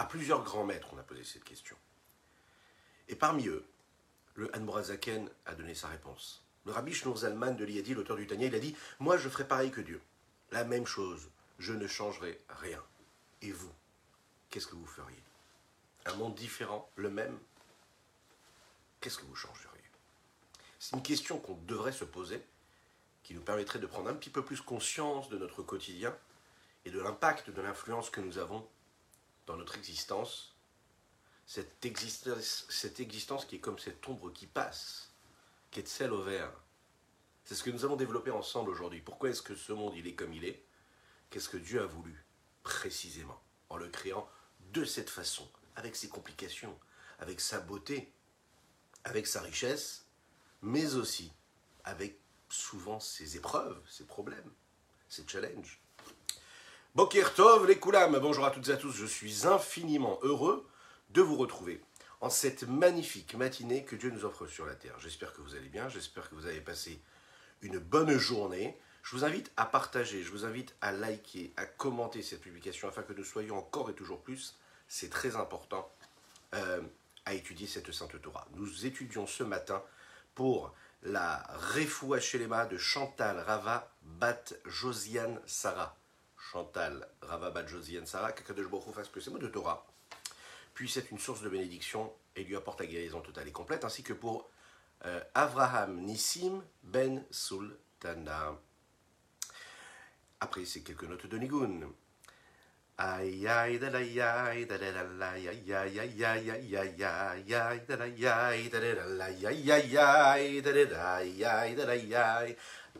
À plusieurs grands maîtres, on a posé cette question. Et parmi eux, le Hanmorazaken a donné sa réponse. Le rabbi Shneur Zalman de l'Iyadi, l'auteur du Tanya, il a dit Moi, je ferai pareil que Dieu. La même chose. Je ne changerai rien. Et vous, qu'est-ce que vous feriez? Un monde différent, le même? Qu'est-ce que vous changeriez? C'est une question qu'on devrait se poser, qui nous permettrait de prendre un petit peu plus conscience de notre quotidien et de l'impact de l'influence que nous avons notre existence, cette existence, cette existence qui est comme cette ombre qui passe, qui est celle au vert. C'est ce que nous allons développer ensemble aujourd'hui. Pourquoi est-ce que ce monde il est comme il est? Qu'est-ce que Dieu a voulu précisément en le créant de cette façon, avec ses complications, avec sa beauté, avec sa richesse, mais aussi avec souvent ses épreuves, ses problèmes, ses challenges? Boker Tov, les Koulam, bonjour à toutes et à tous, je suis infiniment heureux de vous retrouver en cette magnifique matinée que Dieu nous offre sur la terre. J'espère que vous allez bien, j'espère que vous avez passé une bonne journée. Je vous invite à partager, je vous invite à liker, à commenter cette publication afin que nous soyons encore et toujours plus, c'est très important, euh, à étudier cette Sainte Torah. Nous étudions ce matin pour la Refoua Shelema de Chantal Rava Bat Josiane Sarah. Chantal Rava Bat Josiane Sarah, Kakadosh Baruch fasse que ces mots de Torah puissent être une source de bénédiction et lui apporte la guérison totale et complète, ainsi que pour euh, Avraham Nissim Ben Sultana. Après, c'est quelques notes de Nigun.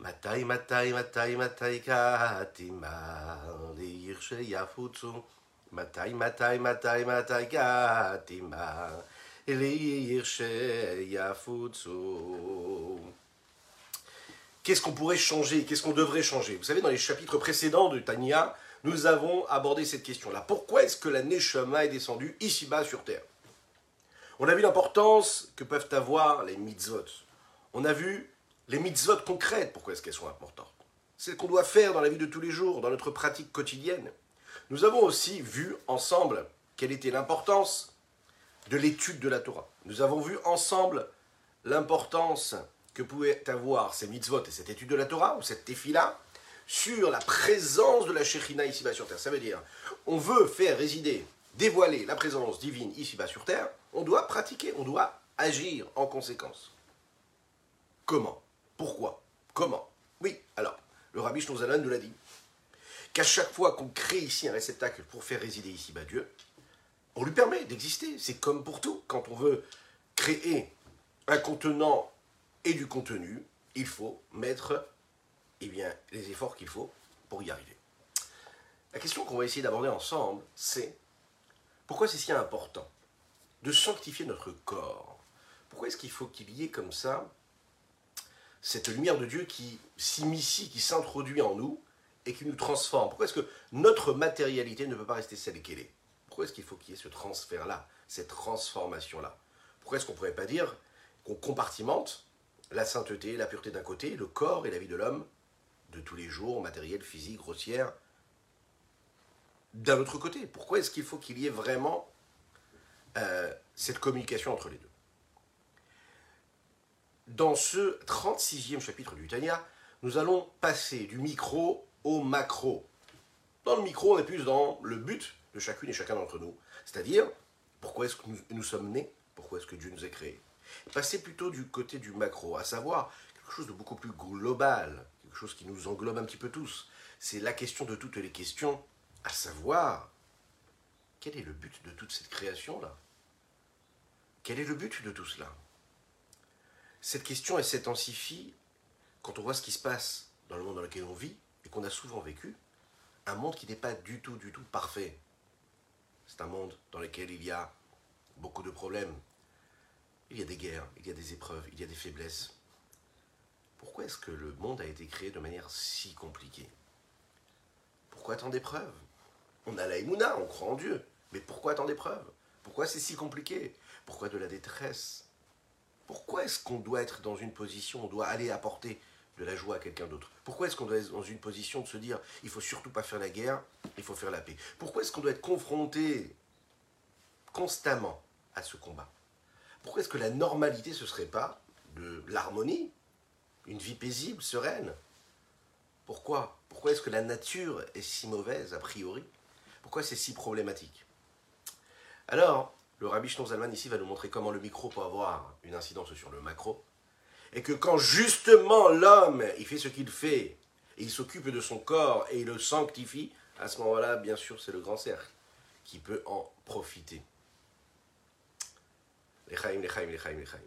מתי מתי מתי מתי כהתימר לעיר שיפוצו, מתי מתי מתי מתי כהתימר Qu'est-ce qu'on pourrait changer Qu'est-ce qu'on devrait changer Vous savez, dans les chapitres précédents de Tania, nous avons abordé cette question-là. Pourquoi est-ce que la Neshama est descendue ici-bas sur Terre On a vu l'importance que peuvent avoir les mitzvot. On a vu les mitzvot concrètes, pourquoi est-ce qu'elles sont importantes? Celles qu'on doit faire dans la vie de tous les jours, dans notre pratique quotidienne. Nous avons aussi vu ensemble quelle était l'importance de l'étude de la Torah. Nous avons vu ensemble l'importance que pouvaient avoir ces mitzvot et cette étude de la Torah, ou cette tefila, sur la présence de la Shekhinah ici-bas sur terre. Ça veut dire, on veut faire résider, dévoiler la présence divine ici-bas sur terre, on doit pratiquer, on doit agir en conséquence. Comment? Pourquoi? Comment? Oui, alors, le rabbi Shnouzalan nous l'a dit, qu'à chaque fois qu'on crée ici un réceptacle pour faire résider ici-bas Dieu, on lui permet d'exister. C'est comme pour tout. Quand on veut créer un contenant et du contenu, il faut mettre eh les efforts qu'il faut pour y arriver. La question qu'on va essayer d'aborder ensemble, c'est pourquoi c'est si important de sanctifier notre corps? Pourquoi est-ce qu'il faut qu'il y ait comme ça cette lumière de Dieu qui s'immiscie, qui s'introduit en nous et qui nous transforme. Pourquoi est-ce que notre matérialité ne peut pas rester celle qu'elle est? Pourquoi est-ce qu'il faut qu'il y ait ce transfert-là, cette transformation-là? Pourquoi est-ce qu'on ne pourrait pas dire qu'on compartimente la sainteté, la pureté d'un côté, le corps et la vie de l'homme de tous les jours, matériel, physique, grossière, d'un autre côté? Pourquoi est-ce qu'il faut qu'il y ait vraiment euh, cette communication entre les deux? Dans ce 36e chapitre du Tanya, nous allons passer du micro au macro. Dans le micro, on est plus dans le but de chacune et chacun d'entre nous. C'est-à-dire, pourquoi est-ce que nous, sommes nés Pourquoi est-ce que Dieu nous a créés? Passer plutôt du côté du macro, à savoir quelque chose de beaucoup plus global, quelque chose qui nous englobe un petit peu tous. C'est la question de toutes les questions, à savoir, quel est le but de toute cette création-là? Quel est le but de tout cela? Cette question, elle s'intensifie quand on voit ce qui se passe dans le monde dans lequel on vit et qu'on a souvent vécu, un monde qui n'est pas du tout, du tout parfait. C'est un monde dans lequel il y a beaucoup de problèmes. Il y a des guerres, il y a des épreuves, il y a des faiblesses. Pourquoi est-ce que le monde a été créé de manière si compliquée? Pourquoi tant d'épreuves? On a la on croit en Dieu. Mais pourquoi tant d'épreuves? Pourquoi c'est si compliqué? Pourquoi de la détresse? Pourquoi est-ce qu'on doit être dans une position, on doit aller apporter de la joie à quelqu'un d'autre? Pourquoi est-ce qu'on doit être dans une position de se dire il faut surtout pas faire la guerre, il faut faire la paix? Pourquoi est-ce qu'on doit être confronté constamment à ce combat? Pourquoi est-ce que la normalité ce serait pas de l'harmonie, une vie paisible, sereine? Pourquoi? Pourquoi est-ce que la nature est si mauvaise a priori? Pourquoi c'est si problématique? Alors, le rabbi Zalman ici va nous montrer comment le micro peut avoir une incidence sur le macro et que quand justement l'homme, il fait ce qu'il fait, et il s'occupe de son corps et il le sanctifie, à ce moment-là, bien sûr, c'est le grand cercle qui peut en profiter. Lechaim, lechaim, lechaim, lechaim.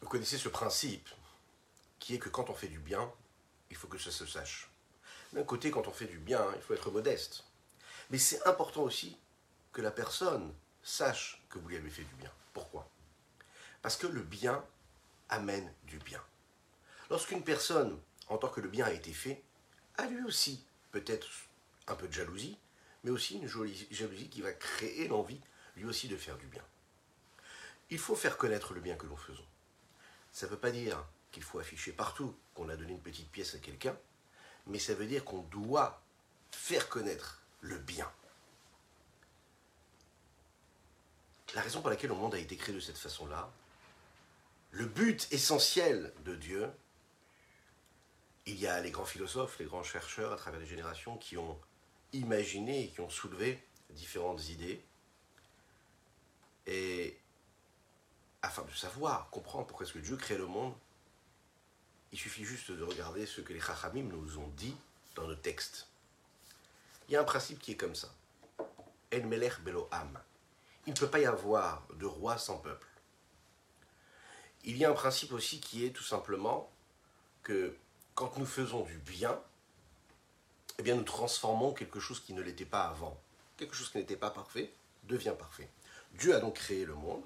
Vous connaissez ce principe qui est que quand on fait du bien, il faut que ça se sache. D'un côté, quand on fait du bien, il faut être modeste. Mais c'est important aussi que la personne sache que vous lui avez fait du bien. Pourquoi? Parce que le bien amène du bien. Lorsqu'une personne, en tant que le bien a été fait, a lui aussi peut-être un peu de jalousie, mais aussi une jalousie qui va créer l'envie lui aussi de faire du bien. Il faut faire connaître le bien que nous faisons. Ça ne veut pas dire qu'il faut afficher partout qu'on a donné une petite pièce à quelqu'un, mais ça veut dire qu'on doit faire connaître le bien. La raison pour laquelle le monde a été créé de cette façon-là, le but essentiel de Dieu, il y a les grands philosophes, les grands chercheurs à travers les générations qui ont imaginé et qui ont soulevé différentes idées. Et afin de savoir, comprendre pourquoi est-ce que Dieu crée le monde, il suffit juste de regarder ce que les Chachamim nous ont dit dans nos textes. Il y a un principe qui est comme ça. El Melech Belo Am. Il ne peut pas y avoir de roi sans peuple. Il y a un principe aussi qui est tout simplement que quand nous faisons du bien, eh bien nous transformons quelque chose qui ne l'était pas avant. Quelque chose qui n'était pas parfait devient parfait. Dieu a donc créé le monde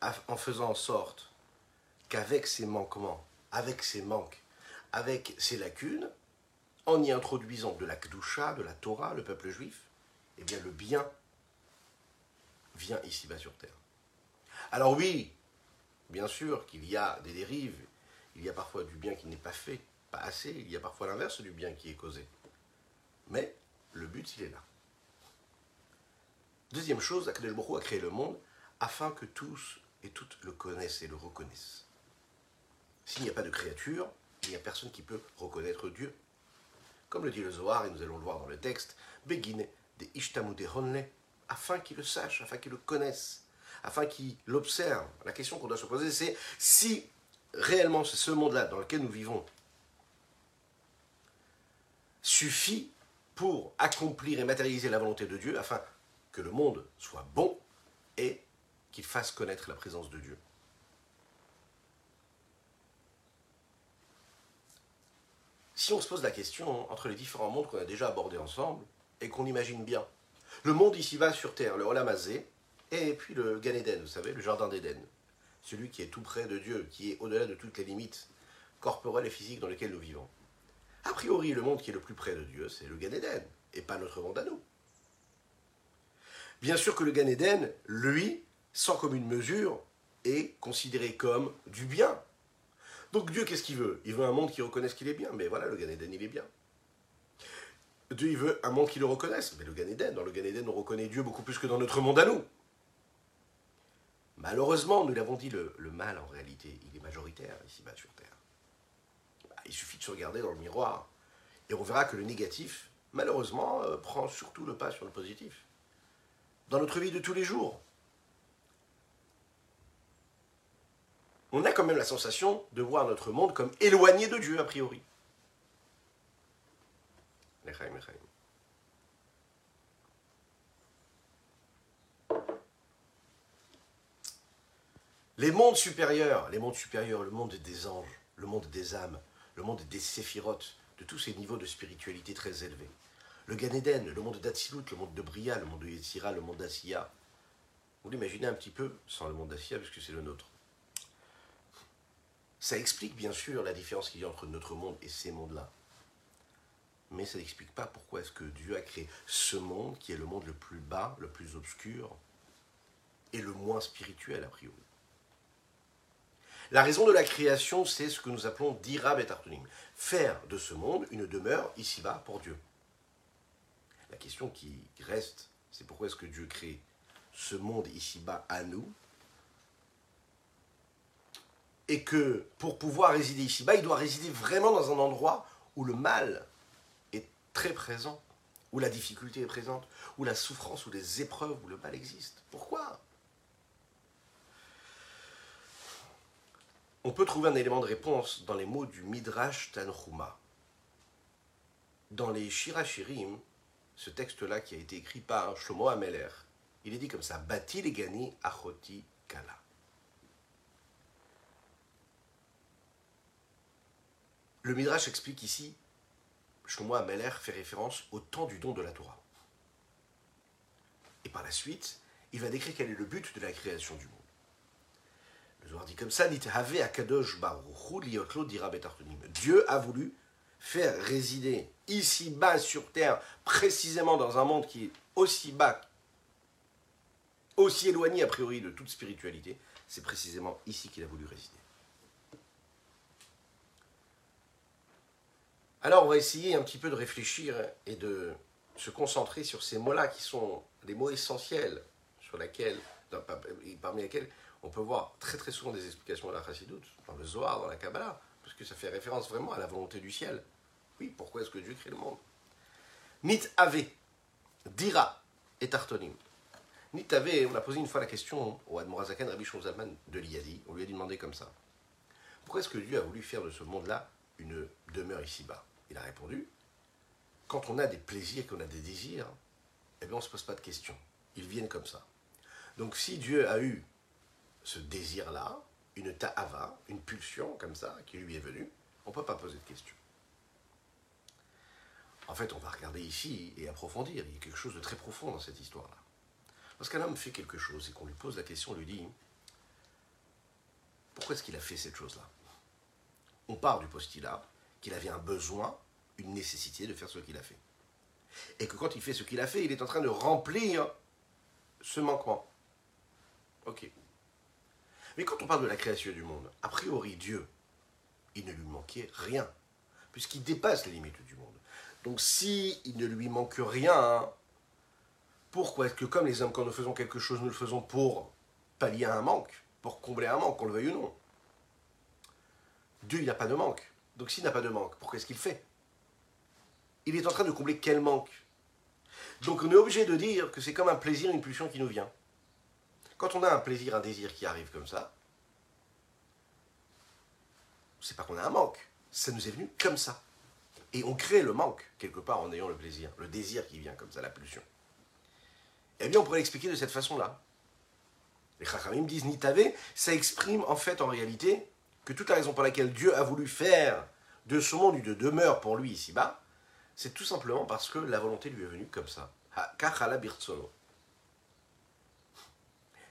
en faisant en sorte qu'avec ses manquements, avec ses manques, avec ses lacunes, en y introduisant de la Kdusha, de la Torah, le peuple juif, eh bien le bien vient ici-bas sur terre. Alors oui, bien sûr qu'il y a des dérives, il y a parfois du bien qui n'est pas fait, pas assez, il y a parfois l'inverse du bien qui est causé. Mais le but, il est là. Deuxième chose, Akadosh a créé le monde afin que tous et toutes le connaissent et le reconnaissent. S'il n'y a pas de créature, il n'y a personne qui peut reconnaître Dieu. Comme le dit le Zohar, et nous allons le voir dans le texte, Begine de Ishtamude Honne, afin qu'il le sache, afin qu'il le connaisse, afin qu'il l'observe. La question qu'on doit se poser, c'est si réellement ce monde-là dans lequel nous vivons suffit pour accomplir et matérialiser la volonté de Dieu, afin que le monde soit bon et qu'il fasse connaître la présence de Dieu. Si on se pose la question entre les différents mondes qu'on a déjà abordés ensemble et qu'on imagine bien, le monde ici-bas sur Terre, le Olamazé, et puis le Gan Eden, vous savez, le Jardin d'Éden, celui qui est tout près de Dieu, qui est au-delà de toutes les limites corporelles et physiques dans lesquelles nous vivons. A priori, le monde qui est le plus près de Dieu, c'est le Gan Eden, et pas notre monde à nous. Bien sûr que le Gan Eden, lui, sans commune mesure, est considéré comme du bien, donc Dieu, qu'est-ce qu'il veut? Il veut un monde qui reconnaisse qu'il est bien. Mais voilà, le Gan Eden, il est bien. Dieu, il veut un monde qui le reconnaisse. Mais le Gan Eden, dans le Gan Eden, on reconnaît Dieu beaucoup plus que dans notre monde à nous. Malheureusement, nous l'avons dit, le, mal, en réalité, il est majoritaire ici-bas sur Terre. Bah, il suffit de se regarder dans le miroir. Et on verra que le négatif, malheureusement, euh, prend surtout le pas sur le positif. Dans notre vie de tous les jours, on a quand même la sensation de voir notre monde comme éloigné de Dieu, a priori. Les mondes supérieurs, les mondes supérieurs, le monde des anges, le monde des âmes, le monde des séphirotes, de tous ces niveaux de spiritualité très élevés. Le Gan Eden, le monde d'Atsilut, le monde de Bria, le monde de Yetzira, le monde d'Asiya. Vous l'imaginez un petit peu, sans le monde d'Asiya, puisque c'est le nôtre. Ça explique bien sûr la différence qu'il y a entre notre monde et ces mondes-là. Mais ça n'explique pas pourquoi est-ce que Dieu a créé ce monde qui est le monde le plus bas, le plus obscur et le moins spirituel a priori. La raison de la création, c'est ce que nous appelons d'Irab et. Faire de ce monde une demeure ici-bas pour Dieu. La question qui reste, c'est pourquoi est-ce que Dieu crée ce monde ici-bas à nous et que pour pouvoir résider ici-bas, il doit résider vraiment dans un endroit où le mal est très présent, où la difficulté est présente, où la souffrance, où les épreuves, où le mal existe. Pourquoi? On peut trouver un élément de réponse dans les mots du Midrash Tanhuma. Dans les Shirachirim, ce texte-là qui a été écrit par Shlomo Ameler, il est dit comme ça Bati legani achoti kala. Le Midrash explique ici, Shlomo Ameler fait référence au temps du don de la Torah. Et par la suite, il va décrire quel est le but de la création du monde. Le Zohar dit comme ça Dieu a voulu faire résider ici bas sur terre, précisément dans un monde qui est aussi bas, aussi éloigné a priori de toute spiritualité. C'est précisément ici qu'il a voulu résider. Alors on va essayer un petit peu de réfléchir et de se concentrer sur ces mots-là qui sont des mots essentiels parmi lesquels on peut voir très très souvent des explications de la Chassidoute, dans le Zohar, dans la Kabbalah, parce que ça fait référence vraiment à la volonté du ciel. Oui, pourquoi est-ce que Dieu crée le monde Nit Ave, Dira et Tartonim. Nit Ave, on a posé une fois la question au Admorazakan Rabbi Shonzalman de l'Iyadi, on lui a demandé comme ça. Pourquoi est-ce que Dieu a voulu faire de ce monde-là une demeure ici-bas Il a répondu, quand on a des plaisirs, qu'on a des désirs, eh bien on ne se pose pas de questions. Ils viennent comme ça. Donc si Dieu a eu ce désir-là, une ta'ava, une pulsion comme ça, qui lui est venue, on ne peut pas poser de questions. En fait, on va regarder ici et approfondir. Il y a quelque chose de très profond dans cette histoire-là. Lorsqu'un homme fait quelque chose et qu'on lui pose la question, on lui dit pourquoi est-ce qu'il a fait cette chose-là? On part du postulat qu'il avait un besoin, une nécessité de faire ce qu'il a fait. Et que quand il fait ce qu'il a fait, il est en train de remplir ce manquement. Ok. Mais quand on parle de la création du monde, a priori Dieu, il ne lui manquait rien, puisqu'il dépasse les limites du monde. Donc si il ne lui manque rien, pourquoi est-ce que comme les hommes, quand nous faisons quelque chose, nous le faisons pour pallier un manque, pour combler un manque, qu'on le veuille ou non? Dieu, il n'a pas de manque. Donc s'il n'a pas de manque, pourquoi est-ce qu'il fait? Il est en train de combler quel manque? Donc on est obligé de dire que c'est comme un plaisir, une pulsion qui nous vient. Quand on a un plaisir, un désir qui arrive comme ça, c'est pas qu'on a un manque, ça nous est venu comme ça. Et on crée le manque, quelque part, en ayant le plaisir, le désir qui vient comme ça, la pulsion. Eh bien, on pourrait l'expliquer de cette façon-là. Les Chachamim disent Nitavé, ça exprime en fait, en réalité, que toute la raison pour laquelle Dieu a voulu faire de ce monde une demeure pour lui ici-bas, c'est tout simplement parce que la volonté lui est venue comme ça.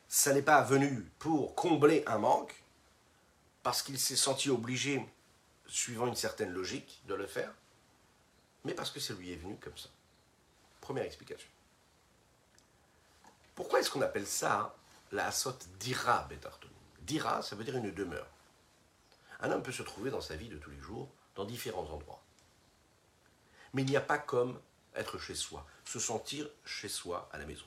Ça n'est pas venu pour combler un manque, parce qu'il s'est senti obligé, suivant une certaine logique, de le faire, mais parce que ça lui est venu comme ça. Première explication. Pourquoi est-ce qu'on appelle ça la asot d'ira betarton Dira, ça veut dire une demeure. Un homme peut se trouver dans sa vie de tous les jours dans différents endroits. Mais il n'y a pas comme être chez soi, se sentir chez soi à la maison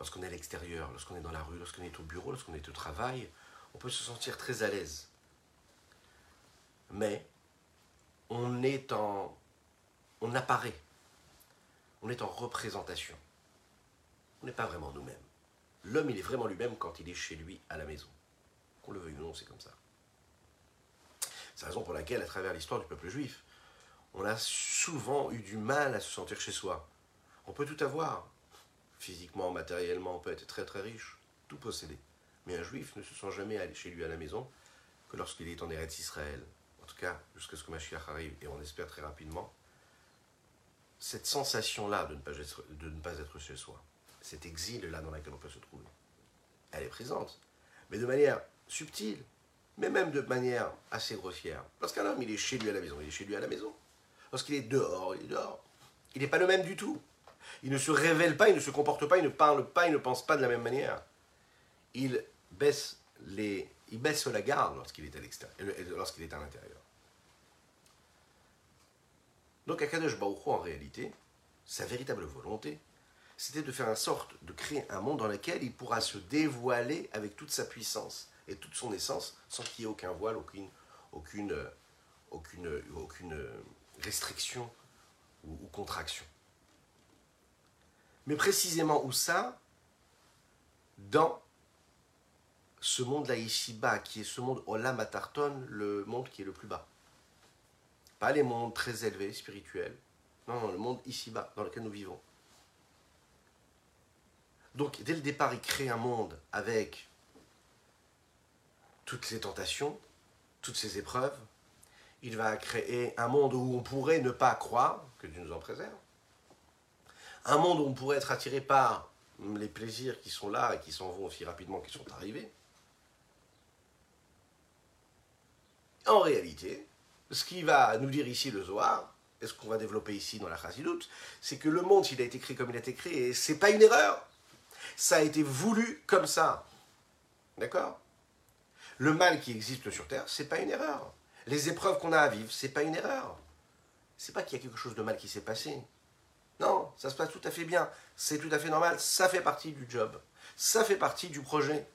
lorsqu'on est à l'extérieur, lorsqu'on est dans la rue, lorsqu'on est au bureau, lorsqu'on est au travail, on peut se sentir très à l'aise. Mais on est en. On apparaît. On est en représentation. On n'est pas vraiment nous-mêmes. L'homme, il est vraiment lui-même quand il est chez lui à la maison. Qu'on le veuille ou non, c'est comme ça. C'est la raison pour laquelle, à travers l'histoire du peuple juif, on a souvent eu du mal à se sentir chez soi. On peut tout avoir, physiquement, matériellement, on peut être très très riche, tout posséder. Mais un juif ne se sent jamais chez lui à la maison que lorsqu'il est en Eretz Israël, en tout cas jusqu'à ce que Mashiach arrive, et on espère très rapidement, cette sensation-là de ne pas être chez soi, cet exil-là dans lequel on peut se trouver, elle est présente, mais de manière subtile, mais même de manière assez grossière. Lorsqu'un homme, il est chez lui à la maison, il est chez lui à la maison. Lorsqu'il est dehors, il est dehors. Il n'est pas le même du tout. Il ne se révèle pas, il ne se comporte pas, il ne parle pas, il ne pense pas de la même manière. Il baisse, les, il baisse la garde lorsqu'il est à l'extérieur, euh, lorsqu'il est à l'intérieur. Donc Akadosh Baruch en réalité, sa véritable volonté, c'était de faire en sorte de créer un monde dans lequel il pourra se dévoiler avec toute sa puissance et toute son essence sans qu'il y ait aucun voile, aucune, aucune, euh, aucune, euh, aucune euh, restriction ou, ou contraction. Mais précisément où ça Dans ce monde-là ici-bas, qui est ce monde Olam Atarton, le monde qui est le plus bas. Pas les mondes très élevés, spirituels. Non, non, le monde ici-bas, dans lequel nous vivons. Donc, dès le départ, il crée un monde avec toutes ces tentations, toutes ces épreuves. Il va créer un monde où on pourrait ne pas croire, que Dieu nous en préserve. Un monde où on pourrait être attiré par les plaisirs qui sont là et qui s'en vont aussi rapidement qu'ils sont arrivés. En réalité, ce qui va nous dire ici le Zohar, et ce qu'on va développer ici dans la Chassidoute, c'est que le monde, s'il a été créé comme il a été créé, c'est pas une erreur. Ça a été voulu comme ça. D'accord? Le mal qui existe sur Terre, c'est pas une erreur. Les épreuves qu'on a à vivre, c'est pas une erreur. C'est pas qu'il y a quelque chose de mal qui s'est passé. Non, ça se passe tout à fait bien. C'est tout à fait normal. Ça fait partie du job. Ça fait partie du projet.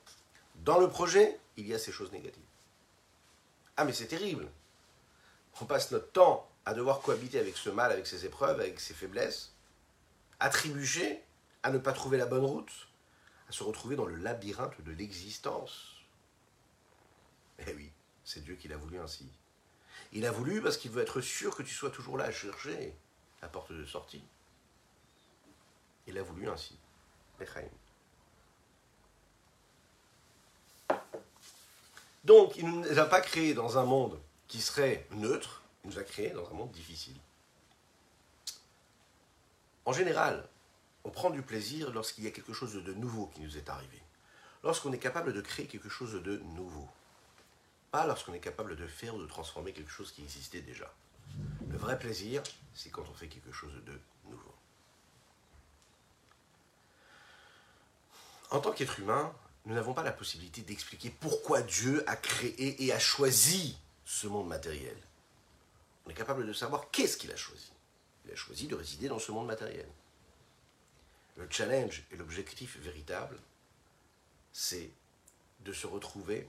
Dans le projet, il y a ces choses négatives. Ah, mais c'est terrible. On passe notre temps à devoir cohabiter avec ce mal, avec ses épreuves, avec ses faiblesses, à trébucher, à ne pas trouver la bonne route, à se retrouver dans le labyrinthe de l'existence. Eh oui, c'est Dieu qui l'a voulu ainsi. Il a voulu parce qu'il veut être sûr que tu sois toujours là à chercher la porte de sortie. Il a voulu ainsi. Donc, il ne nous a pas créé dans un monde qui serait neutre, il nous a créé dans un monde difficile. En général, on prend du plaisir lorsqu'il y a quelque chose de nouveau qui nous est arrivé. Lorsqu'on est capable de créer quelque chose de nouveau. Lorsqu'on est capable de faire ou de transformer quelque chose qui existait déjà. Le vrai plaisir, c'est quand on fait quelque chose de nouveau. En tant qu'être humain, nous n'avons pas la possibilité d'expliquer pourquoi Dieu a créé et a choisi ce monde matériel. On est capable de savoir qu'est-ce qu'il a choisi. Il a choisi de résider dans ce monde matériel. Le challenge et l'objectif véritable, c'est de se retrouver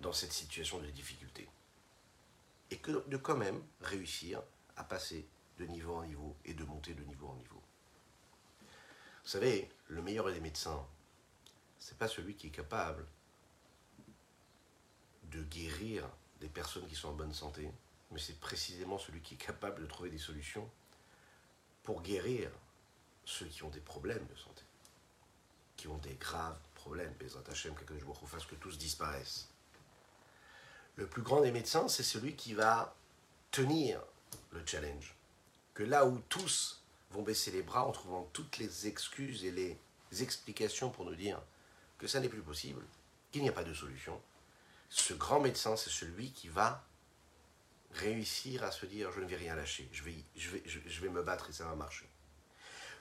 dans cette situation de difficulté. Et que de quand même réussir à passer de niveau en niveau et de monter de niveau en niveau. Vous savez, le meilleur des médecins, c'est pas celui qui est capable de guérir des personnes qui sont en bonne santé, mais c'est précisément celui qui est capable de trouver des solutions pour guérir ceux qui ont des problèmes de santé, qui ont des graves problèmes. Bezrat Hashem, que je vous fasse que tous disparaissent. Le plus grand des médecins, c'est celui qui va tenir le challenge. Que là où tous vont baisser les bras en trouvant toutes les excuses et les explications pour nous dire que ça n'est plus possible, qu'il n'y a pas de solution, ce grand médecin, c'est celui qui va réussir à se dire je ne vais rien lâcher, je vais, me battre et ça va marcher.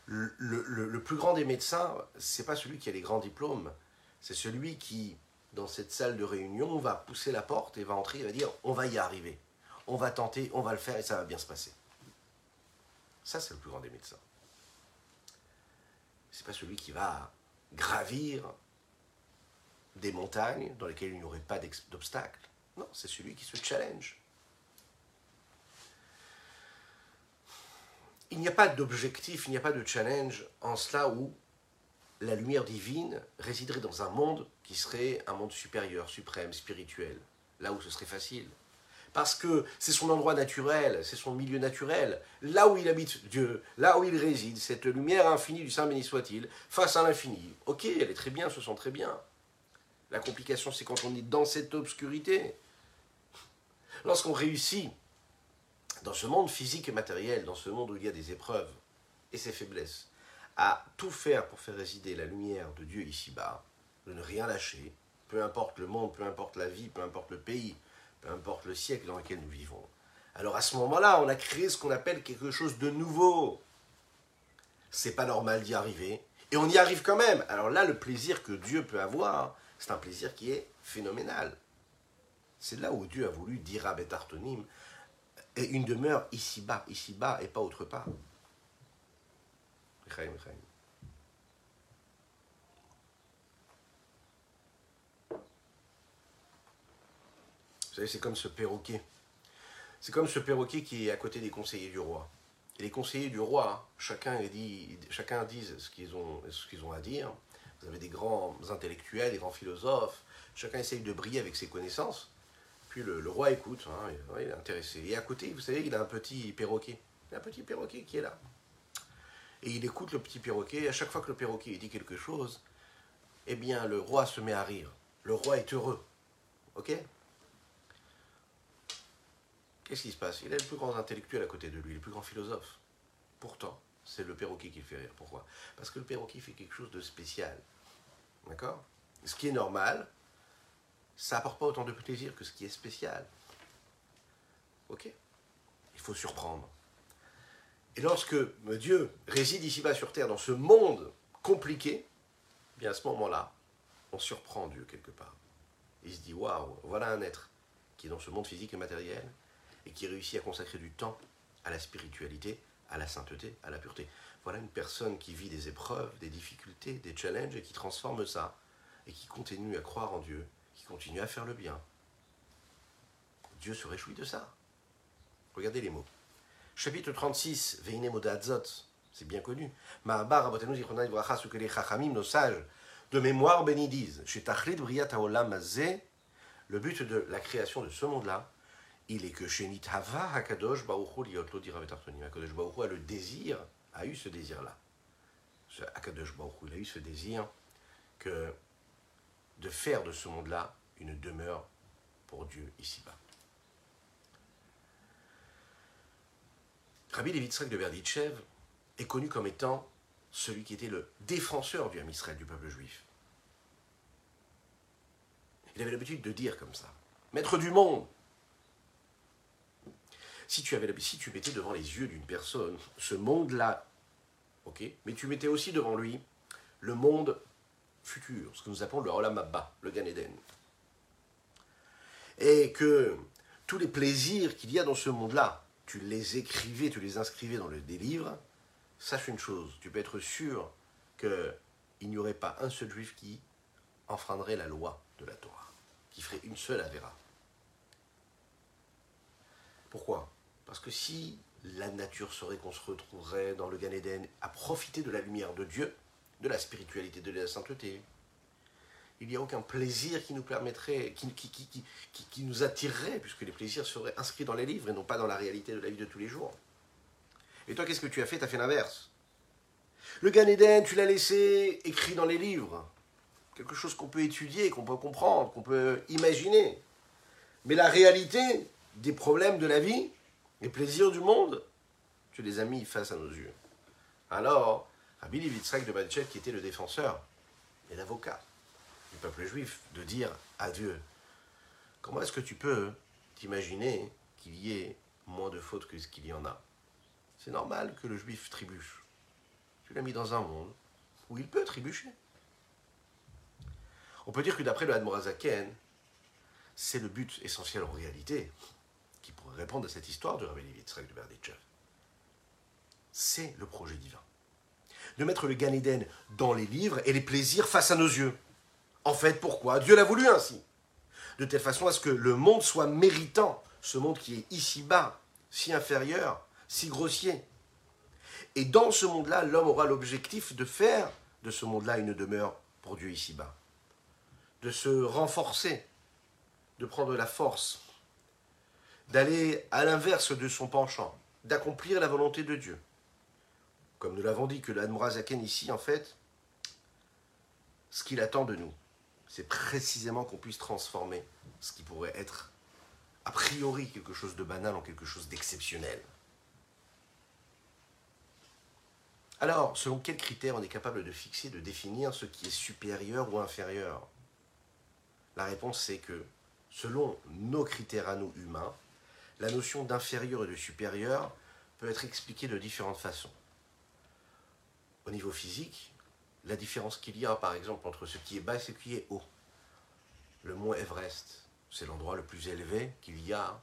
Le, le, le plus grand des médecins, c'est pas celui qui a les grands diplômes, c'est celui qui, dans cette salle de réunion, va pousser la porte et va entrer et va dire on va y arriver, on va tenter, on va le faire et ça va bien se passer. Ça, c'est le plus grand des médecins. C'est pas celui qui va gravir des montagnes dans lesquelles il n'y aurait pas d'obstacles. Non, c'est celui qui se challenge. Il n'y a pas d'objectif, il n'y a pas de challenge en cela où la lumière divine résiderait dans un monde qui serait un monde supérieur, suprême, spirituel, là où ce serait facile. Parce que c'est son endroit naturel, c'est son milieu naturel, là où il habite Dieu, là où il réside, cette lumière infinie du Saint béni soit-il, face à l'infini. Ok, elle est très bien, se sent très bien. La complication, c'est quand on est dans cette obscurité Lorsqu'on réussit dans ce monde physique et matériel, dans ce monde où il y a des épreuves et ses faiblesses, à tout faire pour faire résider la lumière de Dieu ici-bas, de ne rien lâcher, peu importe le monde, peu importe la vie, peu importe le pays, peu importe le siècle dans lequel nous vivons. Alors à ce moment-là, on a créé ce qu'on appelle quelque chose de nouveau. C'est pas normal d'y arriver, et on y arrive quand même. Alors là, le plaisir que Dieu peut avoir, c'est un plaisir qui est phénoménal. C'est là où Dieu a voulu dire à Betartonim, et une demeure ici-bas, ici-bas et pas autre part. Vous savez, c'est comme ce perroquet. C'est comme ce perroquet qui est à côté des conseillers du roi. Et les conseillers du roi, chacun dit, chacun disent ce qu'ils ont, ce ont à dire. Vous avez des grands intellectuels, des grands philosophes. Chacun essaye de briller avec ses connaissances. Puis le, roi écoute, hein, il est intéressé. Et à côté, vous savez, il a un petit perroquet. Il a un petit perroquet qui est là. Et il écoute le petit perroquet. Et à chaque fois que le perroquet dit quelque chose, eh bien, le roi se met à rire. Le roi est heureux. Ok? Qu'est-ce qui se passe? Il a le plus grand intellectuel à côté de lui, le plus grand philosophe. Pourtant, c'est le perroquet qui le fait rire. Pourquoi? Parce que le perroquet fait quelque chose de spécial. D'accord? Ce qui est normal, ça apporte pas autant de plaisir que ce qui est spécial. Ok? Il faut surprendre. Et lorsque Dieu réside ici-bas sur terre, dans ce monde compliqué, eh bien à ce moment-là, on surprend Dieu quelque part. Il se dit waouh, voilà un être qui est dans ce monde physique et matériel et qui réussit à consacrer du temps à la spiritualité, à la sainteté, à la pureté. Voilà une personne qui vit des épreuves, des difficultés, des challenges et qui transforme ça et qui continue à croire en Dieu, qui continue à faire le bien. Dieu se réjouit de ça. Regardez les mots. Chapitre 36, Veine Modadzot, c'est bien connu. Ma'abar ce que les chachamim, nos sages, de mémoire béni disent, chez Tachlit Briat le but de la création de ce monde-là, il est que chez Nithava Hakadosh Baruchu liotlo diravetartonim. Hakadosh Baruchu a le désir, a eu ce désir-là. Hakadosh Baruchu, il a eu ce désir que de faire de ce monde-là une demeure pour Dieu ici-bas. Rabbi Levitzrak de Berditchev est connu comme étant celui qui était le défenseur du Ham Israël, du peuple juif. Il avait l'habitude de dire comme ça Maître du monde, si tu, avais, si tu mettais devant les yeux d'une personne ce monde-là, ok, mais tu mettais aussi devant lui le monde futur, ce que nous appelons le Olam Abba, le Gan Eden. Et que tous les plaisirs qu'il y a dans ce monde-là, tu les écrivais, tu les inscrivais dans le, des livres, sache une chose, tu peux être sûr qu'il n'y aurait pas un seul juif qui enfreindrait la loi de la Torah, qui ferait une seule avéra. Pourquoi? Parce que si la nature serait qu'on se retrouverait dans le Gan Eden à profiter de la lumière de Dieu, de la spiritualité, de la sainteté, il n'y a aucun plaisir qui nous permettrait, qui, nous attirerait, puisque les plaisirs seraient inscrits dans les livres et non pas dans la réalité de la vie de tous les jours. Et toi, qu'est-ce que tu as fait? Tu as fait l'inverse. Le Gan Eden, tu l'as laissé écrit dans les livres. Quelque chose qu'on peut étudier, qu'on peut comprendre, qu'on peut imaginer. Mais la réalité des problèmes de la vie, les plaisirs du monde, tu les as mis face à nos yeux. Alors, Rabbi Levitzrak de Badchev, qui était le défenseur et l'avocat du peuple juif, de dire à Dieu Comment est-ce que tu peux t'imaginer qu'il y ait moins de fautes que ce qu'il y en a? C'est normal que le juif trébuche. Tu l'as mis dans un monde où il peut trébucher. On peut dire que d'après le Hadmorazaken, c'est le but essentiel en réalité qui pourrait répondre à cette histoire de Rabbi Yitzhak de Berditchev. C'est le projet divin. De mettre le Gan Eden dans les livres et les plaisirs face à nos yeux. En fait, pourquoi? Dieu l'a voulu ainsi. De telle façon à ce que le monde soit méritant, ce monde qui est ici-bas, si inférieur, si grossier. Et dans ce monde-là, l'homme aura l'objectif de faire de ce monde-là une demeure pour Dieu ici-bas. De se renforcer, de prendre la force, d'aller à l'inverse de son penchant, d'accomplir la volonté de Dieu. Comme nous l'avons dit, que l'Admorazaken ici, en fait, ce qu'il attend de nous, c'est précisément qu'on puisse transformer ce qui pourrait être a priori quelque chose de banal en quelque chose d'exceptionnel. Alors, selon quels critères on est capable de fixer, de définir ce qui est supérieur ou inférieur? La réponse c'est que, selon nos critères à nous humains, la notion d'inférieur et de supérieur peut être expliquée de différentes façons. Au niveau physique, la différence qu'il y a par exemple entre ce qui est bas et ce qui est haut. Le mont Everest, c'est l'endroit le plus élevé qu'il y a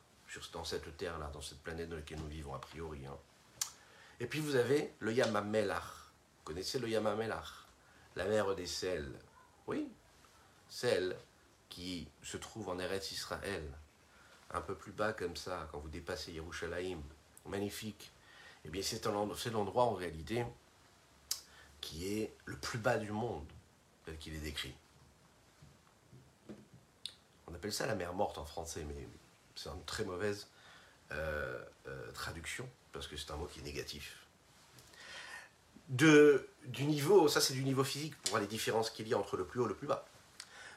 dans cette terre-là, dans cette planète dans laquelle nous vivons a priori. Hein. Et puis vous avez le Yamamelach. Vous connaissez le Yamamelach La mer des sels. Oui, celle qui se trouve en Eretz Israël, un peu plus bas comme ça, quand vous dépassez Yerushalayim. Magnifique. Eh bien, c'est l'endroit en réalité qui est le plus bas du monde, tel qu'il est décrit. On appelle ça la mer morte en français, mais c'est une très mauvaise euh, euh, traduction, parce que c'est un mot qui est négatif. Du niveau, ça c'est du niveau physique, pour voir les différences qu'il y a entre le plus haut et le plus bas.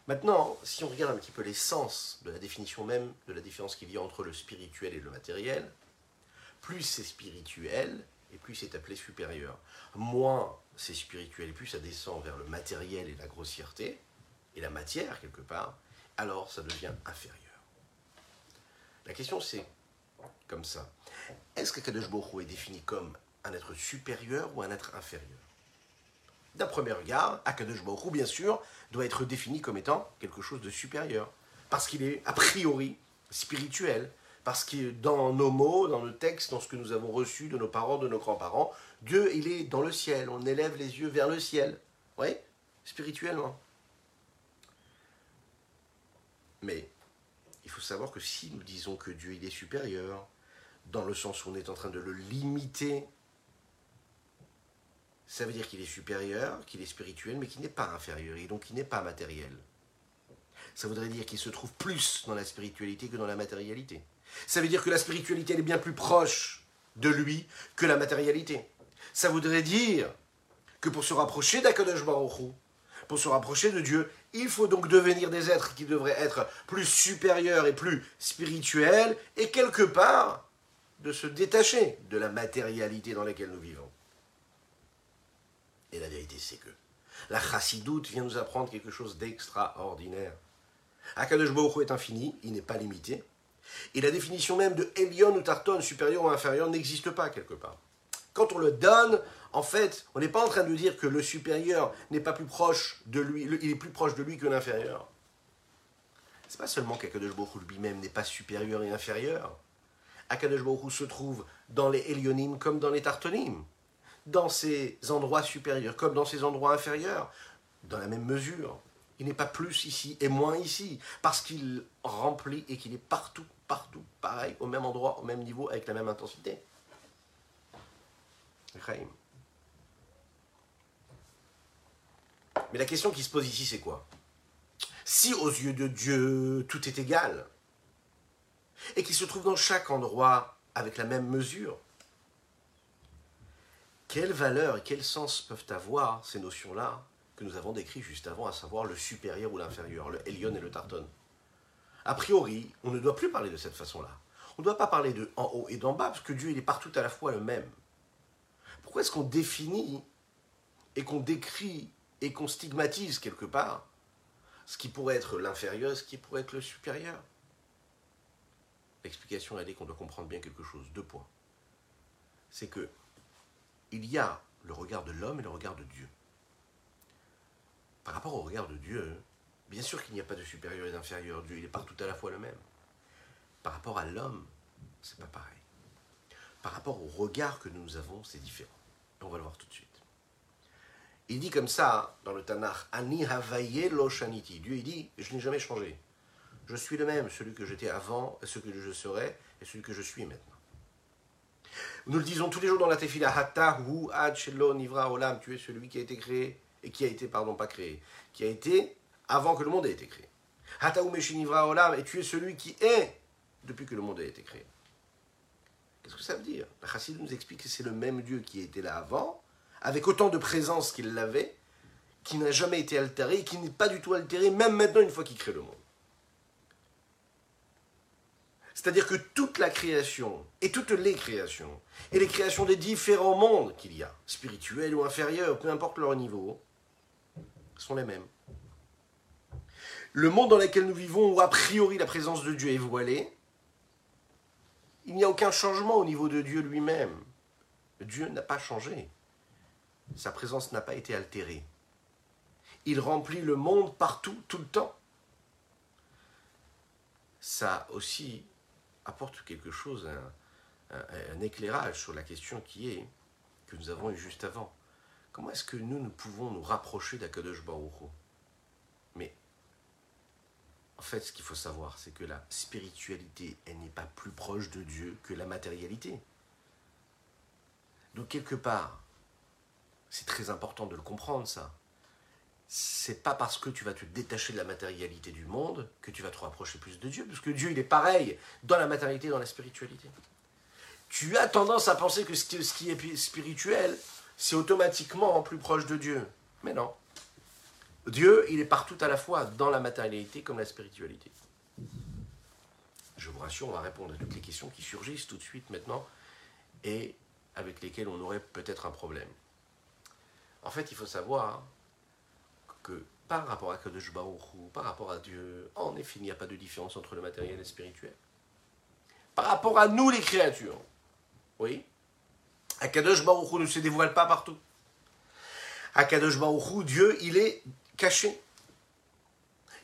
Maintenant, si on regarde un petit peu l'essence de la définition même de la différence qu'il y a entre le spirituel et le matériel, plus c'est spirituel et plus c'est appelé supérieur. Moins c'est spirituel et plus ça descend vers le matériel et la grossièreté, et la matière quelque part, alors ça devient inférieur. La question c'est comme ça. Est-ce que Kadosh est défini comme un être supérieur ou un être inférieur? D'un premier regard, Akadosh bien sûr, doit être défini comme étant quelque chose de supérieur. Parce qu'il est a priori spirituel. Parce que dans nos mots, dans le texte, dans ce que nous avons reçu de nos parents, de nos grands-parents, Dieu, il est dans le ciel. On élève les yeux vers le ciel. Oui, spirituellement. Mais il faut savoir que si nous disons que Dieu, il est supérieur, dans le sens où on est en train de le limiter, ça veut dire qu'il est supérieur, qu'il est spirituel, mais qu'il n'est pas inférieur, et donc qu'il n'est pas matériel. Ça voudrait dire qu'il se trouve plus dans la spiritualité que dans la matérialité. Ça veut dire que la spiritualité est bien plus proche de lui que la matérialité. Ça voudrait dire que pour se rapprocher d'Akadosh Baruch pour se rapprocher de Dieu, il faut donc devenir des êtres qui devraient être plus supérieurs et plus spirituels, et quelque part de se détacher de la matérialité dans laquelle nous vivons. Et la vérité, c'est que la chassidoute vient nous apprendre quelque chose d'extraordinaire. Akadosh Baruch est infini, il n'est pas limité. Et la définition même de Elion ou Tarton, supérieur ou inférieur, n'existe pas quelque part. Quand on le donne, en fait, on n'est pas en train de dire que le supérieur n'est pas plus proche de lui, il est plus proche de lui que l'inférieur. C'est pas seulement qu'Akadosh Baruch lui-même n'est pas supérieur et inférieur. Akadosh Baruch se trouve dans les Elionim comme dans les Tartonim, dans ces endroits supérieurs comme dans ces endroits inférieurs, dans la même mesure. Il n'est pas plus ici et moins ici, parce qu'il remplit et qu'il est partout, partout, pareil, au même endroit, au même niveau, avec la même intensité. Mais la question qui se pose ici, c'est quoi? Si aux yeux de Dieu, tout est égal, et qu'il se trouve dans chaque endroit avec la même mesure, quelle valeur et quel sens peuvent avoir ces notions-là? Que nous avons décrites juste avant, à savoir le supérieur ou l'inférieur, le Elion et le Tarton A priori, on ne doit plus parler de cette façon-là. On ne doit pas parler de en haut et d'en bas, parce que Dieu est partout à la fois le même. Pourquoi est-ce qu'on définit et qu'on décrit et qu'on stigmatise quelque part ce qui pourrait être l'inférieur ce qui pourrait être le supérieur? L'explication, elle est qu'on doit comprendre bien quelque chose. Deux points. C'est que il y a le regard de l'homme et le regard de Dieu. Par rapport au regard de Dieu, bien sûr qu'il n'y a pas de supérieur et d'inférieur. Dieu, il est partout à la fois le même. Par rapport à l'homme, c'est pas pareil. Par rapport au regard que nous avons, c'est différent. On va le voir tout de suite. Il dit comme ça dans le Tanakh, Ani Havaye shaniti. Dieu il dit, je n'ai jamais changé. Je suis le même, celui que j'étais avant, ce que je serai et celui que je suis maintenant. Nous le disons tous les jours dans la tefila, Hatta hu ad shelo nivra olam. Tu es celui qui a été créé et qui a été, pardon, pas créé, qui a été avant que le monde ait été créé. Olam. Et tu es celui qui est depuis que le monde a été créé. Qu'est-ce que ça veut dire? La Chassid nous explique que c'est le même Dieu qui était là avant, avec autant de présence qu'il l'avait, qui n'a jamais été altéré qui n'est pas du tout altéré, même maintenant une fois qu'il crée le monde. C'est-à-dire que toute la création, et toutes les créations, et les créations des différents mondes qu'il y a, spirituels ou inférieurs, peu importe leur niveau, sont les mêmes. Le monde dans lequel nous vivons, où a priori la présence de Dieu est voilée, il n'y a aucun changement au niveau de Dieu lui-même. Dieu n'a pas changé. Sa présence n'a pas été altérée. Il remplit le monde partout, tout le temps. Ça aussi apporte quelque chose, un, éclairage sur la question qui est, que nous avons eu juste avant. Comment est-ce que nous, nous pouvons nous rapprocher d'Akadosh Baruch Mais en fait, ce qu'il faut savoir, c'est que la spiritualité, elle n'est pas plus proche de Dieu que la matérialité. Donc quelque part, c'est très important de le comprendre ça. C'est pas parce que tu vas te détacher de la matérialité du monde que tu vas te rapprocher plus de Dieu, parce que Dieu il est pareil dans la matérialité dans la spiritualité. Tu as tendance à penser que ce qui est spirituel, c'est automatiquement plus proche de Dieu. Mais non. Dieu, il est partout à la fois dans la matérialité comme la spiritualité. Je vous rassure, on va répondre à toutes les questions qui surgissent tout de suite maintenant et avec lesquelles on aurait peut-être un problème. En fait, il faut savoir que par rapport à Kadosh par rapport à Dieu, en effet, il n'y a pas de différence entre le matériel et le spirituel. Par rapport à nous, les créatures, oui, Akadosh Baruch ne se dévoile pas partout. Akadosh Baruch Dieu, il est caché.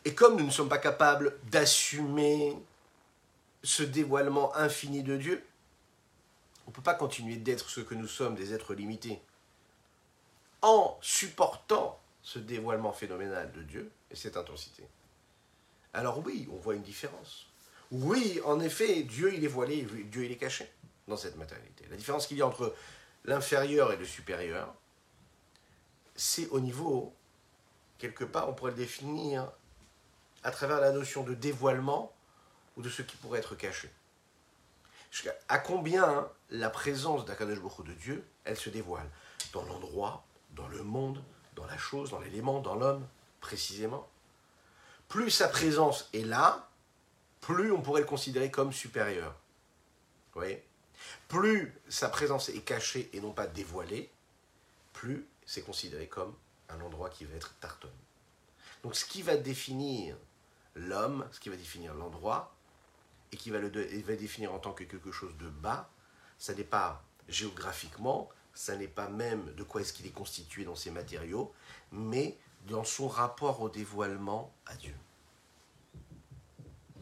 Et comme nous ne sommes pas capables d'assumer ce dévoilement infini de Dieu, on ne peut pas continuer d'être ce que nous sommes, des êtres limités, en supportant ce dévoilement phénoménal de Dieu et cette intensité. Alors oui, on voit une différence. Oui, en effet, Dieu il est voilé, Dieu il est caché dans cette matérialité. La différence qu'il y a entre l'inférieur et le supérieur, c'est au niveau, quelque part, on pourrait le définir à travers la notion de dévoilement ou de ce qui pourrait être caché. À combien la présence d'Akadosh Baruch de Dieu, elle se dévoile Dans l'endroit, dans le monde, dans la chose, dans l'élément, dans l'homme, précisément. Plus sa présence est là, plus on pourrait le considérer comme supérieur. Vous voyez? Plus sa présence est cachée et non pas dévoilée, plus c'est considéré comme un endroit qui va être tarton. Donc ce qui va définir l'homme, ce qui va définir l'endroit, et qui va le va définir en tant que quelque chose de bas, ça n'est pas géographiquement, ça n'est pas même de quoi est-ce qu'il est constitué dans ses matériaux, mais dans son rapport au dévoilement à Dieu.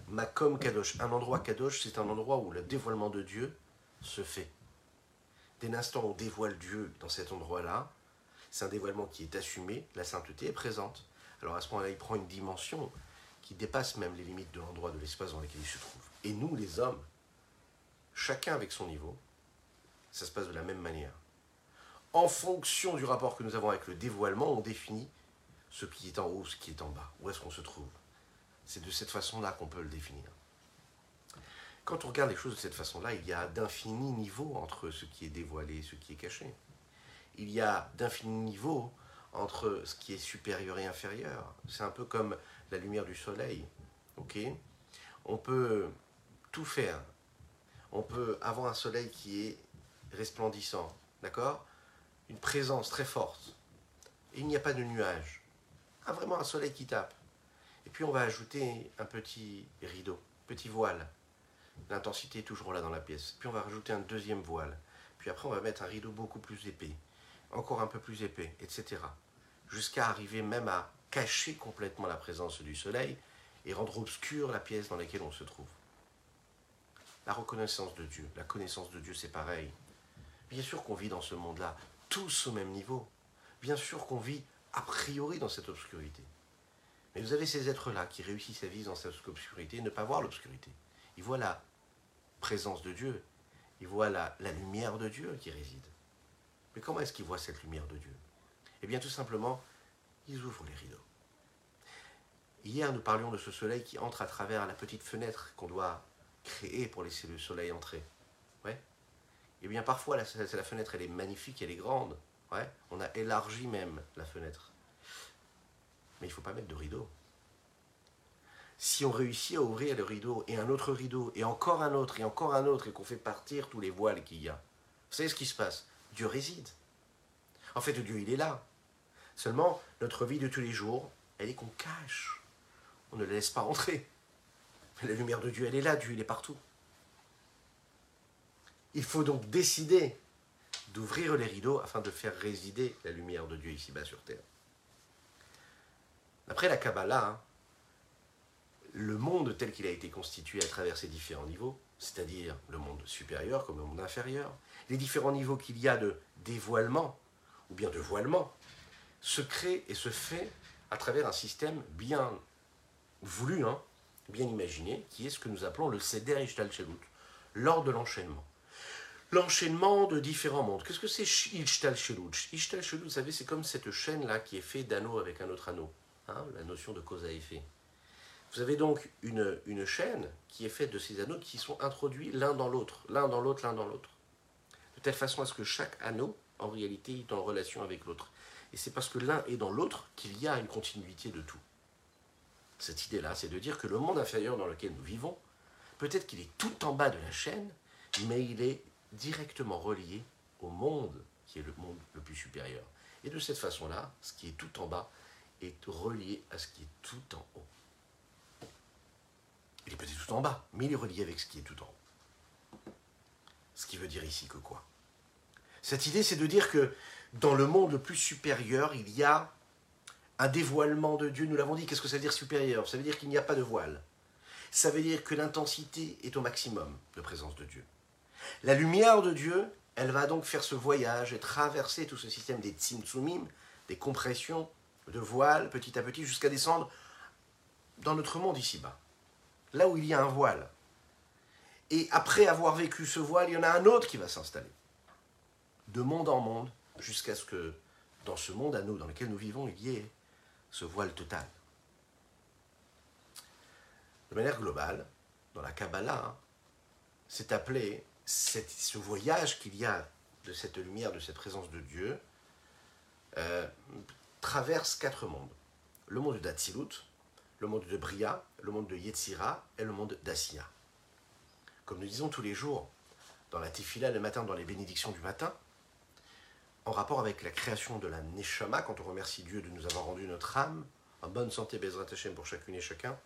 Makom Kadosh, un endroit Kadosh, c'est un endroit où le dévoilement de Dieu se fait. Dès l'instant où on dévoile Dieu dans cet endroit-là, c'est un dévoilement qui est assumé, la sainteté est présente. Alors à ce moment-là, il prend une dimension qui dépasse même les limites de l'endroit, de l'espace dans lequel il se trouve. Et nous, les hommes, chacun avec son niveau, ça se passe de la même manière. En fonction du rapport que nous avons avec le dévoilement, on définit ce qui est en haut, ce qui est en bas, où est-ce qu'on se trouve? C'est de cette façon-là qu'on peut le définir. Quand on regarde les choses de cette façon-là, il y a d'infinis niveaux entre ce qui est dévoilé et ce qui est caché. Il y a d'infinis niveaux entre ce qui est supérieur et inférieur. C'est un peu comme la lumière du soleil. on peut tout faire. On peut avoir un soleil qui est resplendissant, d'accord? Une présence très forte. Il n'y a pas de nuages. Ah, vraiment un soleil qui tape. Et puis on va ajouter un petit rideau, petit voile. L'intensité est toujours là dans la pièce. Puis on va rajouter un deuxième voile. Puis après on va mettre un rideau beaucoup plus épais. Encore un peu plus épais, etc. Jusqu'à arriver même à cacher complètement la présence du soleil et rendre obscure la pièce dans laquelle on se trouve. La reconnaissance de Dieu, la connaissance de Dieu, c'est pareil. Bien sûr qu'on vit dans ce monde-là, tous au même niveau. Bien sûr qu'on vit a priori dans cette obscurité. Mais vous avez ces êtres-là qui réussissent à vivre dans cette obscurité et ne pas voir l'obscurité. Ils voient présence de Dieu, ils voient la, lumière de Dieu qui réside. Mais comment est-ce qu'ils voient cette lumière de Dieu? Eh bien tout simplement, ils ouvrent les rideaux. Hier, nous parlions de ce soleil qui entre à travers la petite fenêtre qu'on doit créer pour laisser le soleil entrer. Ouais. Eh bien, parfois, la, la fenêtre, elle est magnifique, elle est grande. Ouais. On a élargi même la fenêtre. Mais il ne faut pas mettre de rideau. Si on réussit à ouvrir le rideau, et un autre rideau, et encore un autre, et encore un autre, et qu'on fait partir tous les voiles qu'il y a, vous savez ce qui se passe? Dieu réside. En fait, Dieu, il est là. Seulement, notre vie de tous les jours, elle est qu'on cache. On ne la laisse pas entrer. La lumière de Dieu, elle est là. Dieu, il est partout. Il faut donc décider d'ouvrir les rideaux afin de faire résider la lumière de Dieu ici-bas sur terre. Après la Kabbalah, hein, le monde tel qu'il a été constitué à travers ses différents niveaux, c'est-à-dire le monde supérieur comme le monde inférieur, les différents niveaux qu'il y a de dévoilement ou bien de voilement, se crée et se fait à travers un système bien voulu, hein, bien imaginé, qui est ce que nous appelons le Seder Ishtalchelut, lors de l'enchaînement. L'enchaînement de différents mondes. Qu'est-ce que c'est Ishtalchelut Ishtalchelut, vous savez, c'est comme cette chaîne-là qui est faite d'anneau avec un autre anneau, hein, la notion de cause à effet. Vous avez donc une, chaîne qui est faite de ces anneaux qui sont introduits l'un dans l'autre, l'un dans l'autre, l'un dans l'autre. De telle façon à ce que chaque anneau, en réalité, est en relation avec l'autre. Et c'est parce que l'un est dans l'autre qu'il y a une continuité de tout. Cette idée-là, c'est de dire que le monde inférieur dans lequel nous vivons, peut-être qu'il est tout en bas de la chaîne, mais il est directement relié au monde qui est le monde le plus supérieur. Et de cette façon-là, ce qui est tout en bas est relié à ce qui est tout en haut. Il est peut-être tout en bas, mais il est relié avec ce qui est tout en haut. Ce qui veut dire ici que quoi? Cette idée, c'est de dire que dans le monde le plus supérieur, il y a un dévoilement de Dieu. Nous l'avons dit, qu'est-ce que ça veut dire supérieur? Ça veut dire qu'il n'y a pas de voile. Ça veut dire que l'intensité est au maximum de présence de Dieu. La lumière de Dieu, elle va donc faire ce voyage et traverser tout ce système des tsimtsumim, des compressions de voile petit à petit jusqu'à descendre dans notre monde ici-bas, là où il y a un voile. Et après avoir vécu ce voile, il y en a un autre qui va s'installer. De monde en monde, jusqu'à ce que dans ce monde à nous, dans lequel nous vivons, il y ait ce voile total. De manière globale, dans la Kabbalah, hein, c'est appelé ce voyage qu'il y a de cette lumière, de cette présence de Dieu, euh, traverse quatre mondes. Le monde d'Atsilut, le monde de Bria, le monde de Yetzira et le monde d'Assia. Comme nous disons tous les jours dans la Tefila le matin, dans les bénédictions du matin, en rapport avec la création de la Neshama, quand on remercie Dieu de nous avoir rendu notre âme, en bonne santé, Bezrat Hashem pour chacune et chacun.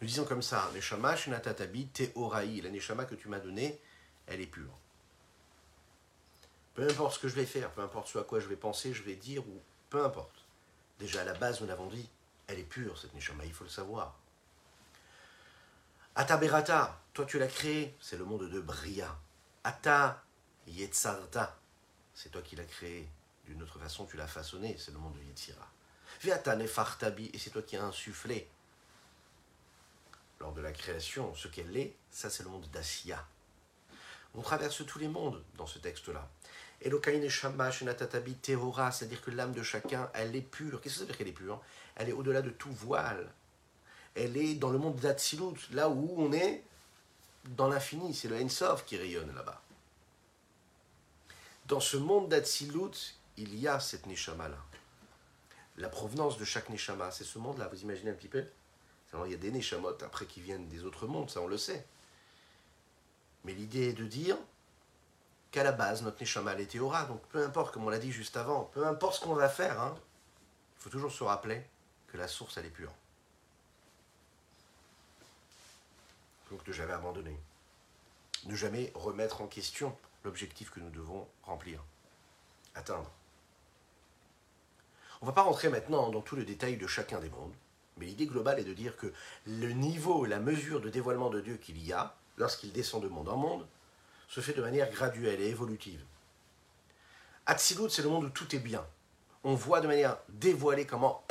Nous disons comme ça, Neshama, Shenatatabi, Teoraï, la Neshama que tu m'as donnée, elle est pure. Peu importe ce que je vais faire, peu importe ce à quoi je vais penser, je vais dire, ou peu importe. Déjà à la base, nous l'avons dit, elle est pure, cette Neshama, il faut le savoir. Ata Berata, toi tu l'as créée, c'est le monde de Bria. Ata Yetzarta, c'est toi qui l'as créé. D'une autre façon, tu l'as façonné, c'est le monde de Yetzira. Viata Nefartabi, et c'est toi qui as insufflé. Lors de la création, ce qu'elle est, ça c'est le monde d'Assia. On traverse tous les mondes dans ce texte-là. C'est-à-dire que l'âme de chacun, elle est pure. Qu'est-ce que ça veut dire qu'elle est pure Elle est au-delà de tout voile. Elle est dans le monde d'Atsilut, là où on est dans l'infini. C'est le Ensof qui rayonne là-bas dans ce monde d'Atsilut, il y a cette Neshama-là. La provenance de chaque Neshama, c'est ce monde-là, vous imaginez un petit peu? Il y a des Neshamot après qui viennent des autres mondes, ça on le sait. Mais l'idée est de dire qu'à la base, notre Neshama, elle est Théora, donc peu importe, comme on l'a dit juste avant, peu importe ce qu'on va faire, hein, il faut toujours se rappeler que la source, elle est pure. Donc ne jamais abandonner. Ne jamais remettre en question l'objectif que nous devons remplir, atteindre. On ne va pas rentrer maintenant dans tout le détail de chacun des mondes, mais l'idée globale est de dire que le niveau, la mesure de dévoilement de Dieu qu'il y a, lorsqu'il descend de monde en monde, se fait de manière graduelle et évolutive. Atsilut, c'est le monde où tout est bien. On voit de manière dévoilée comment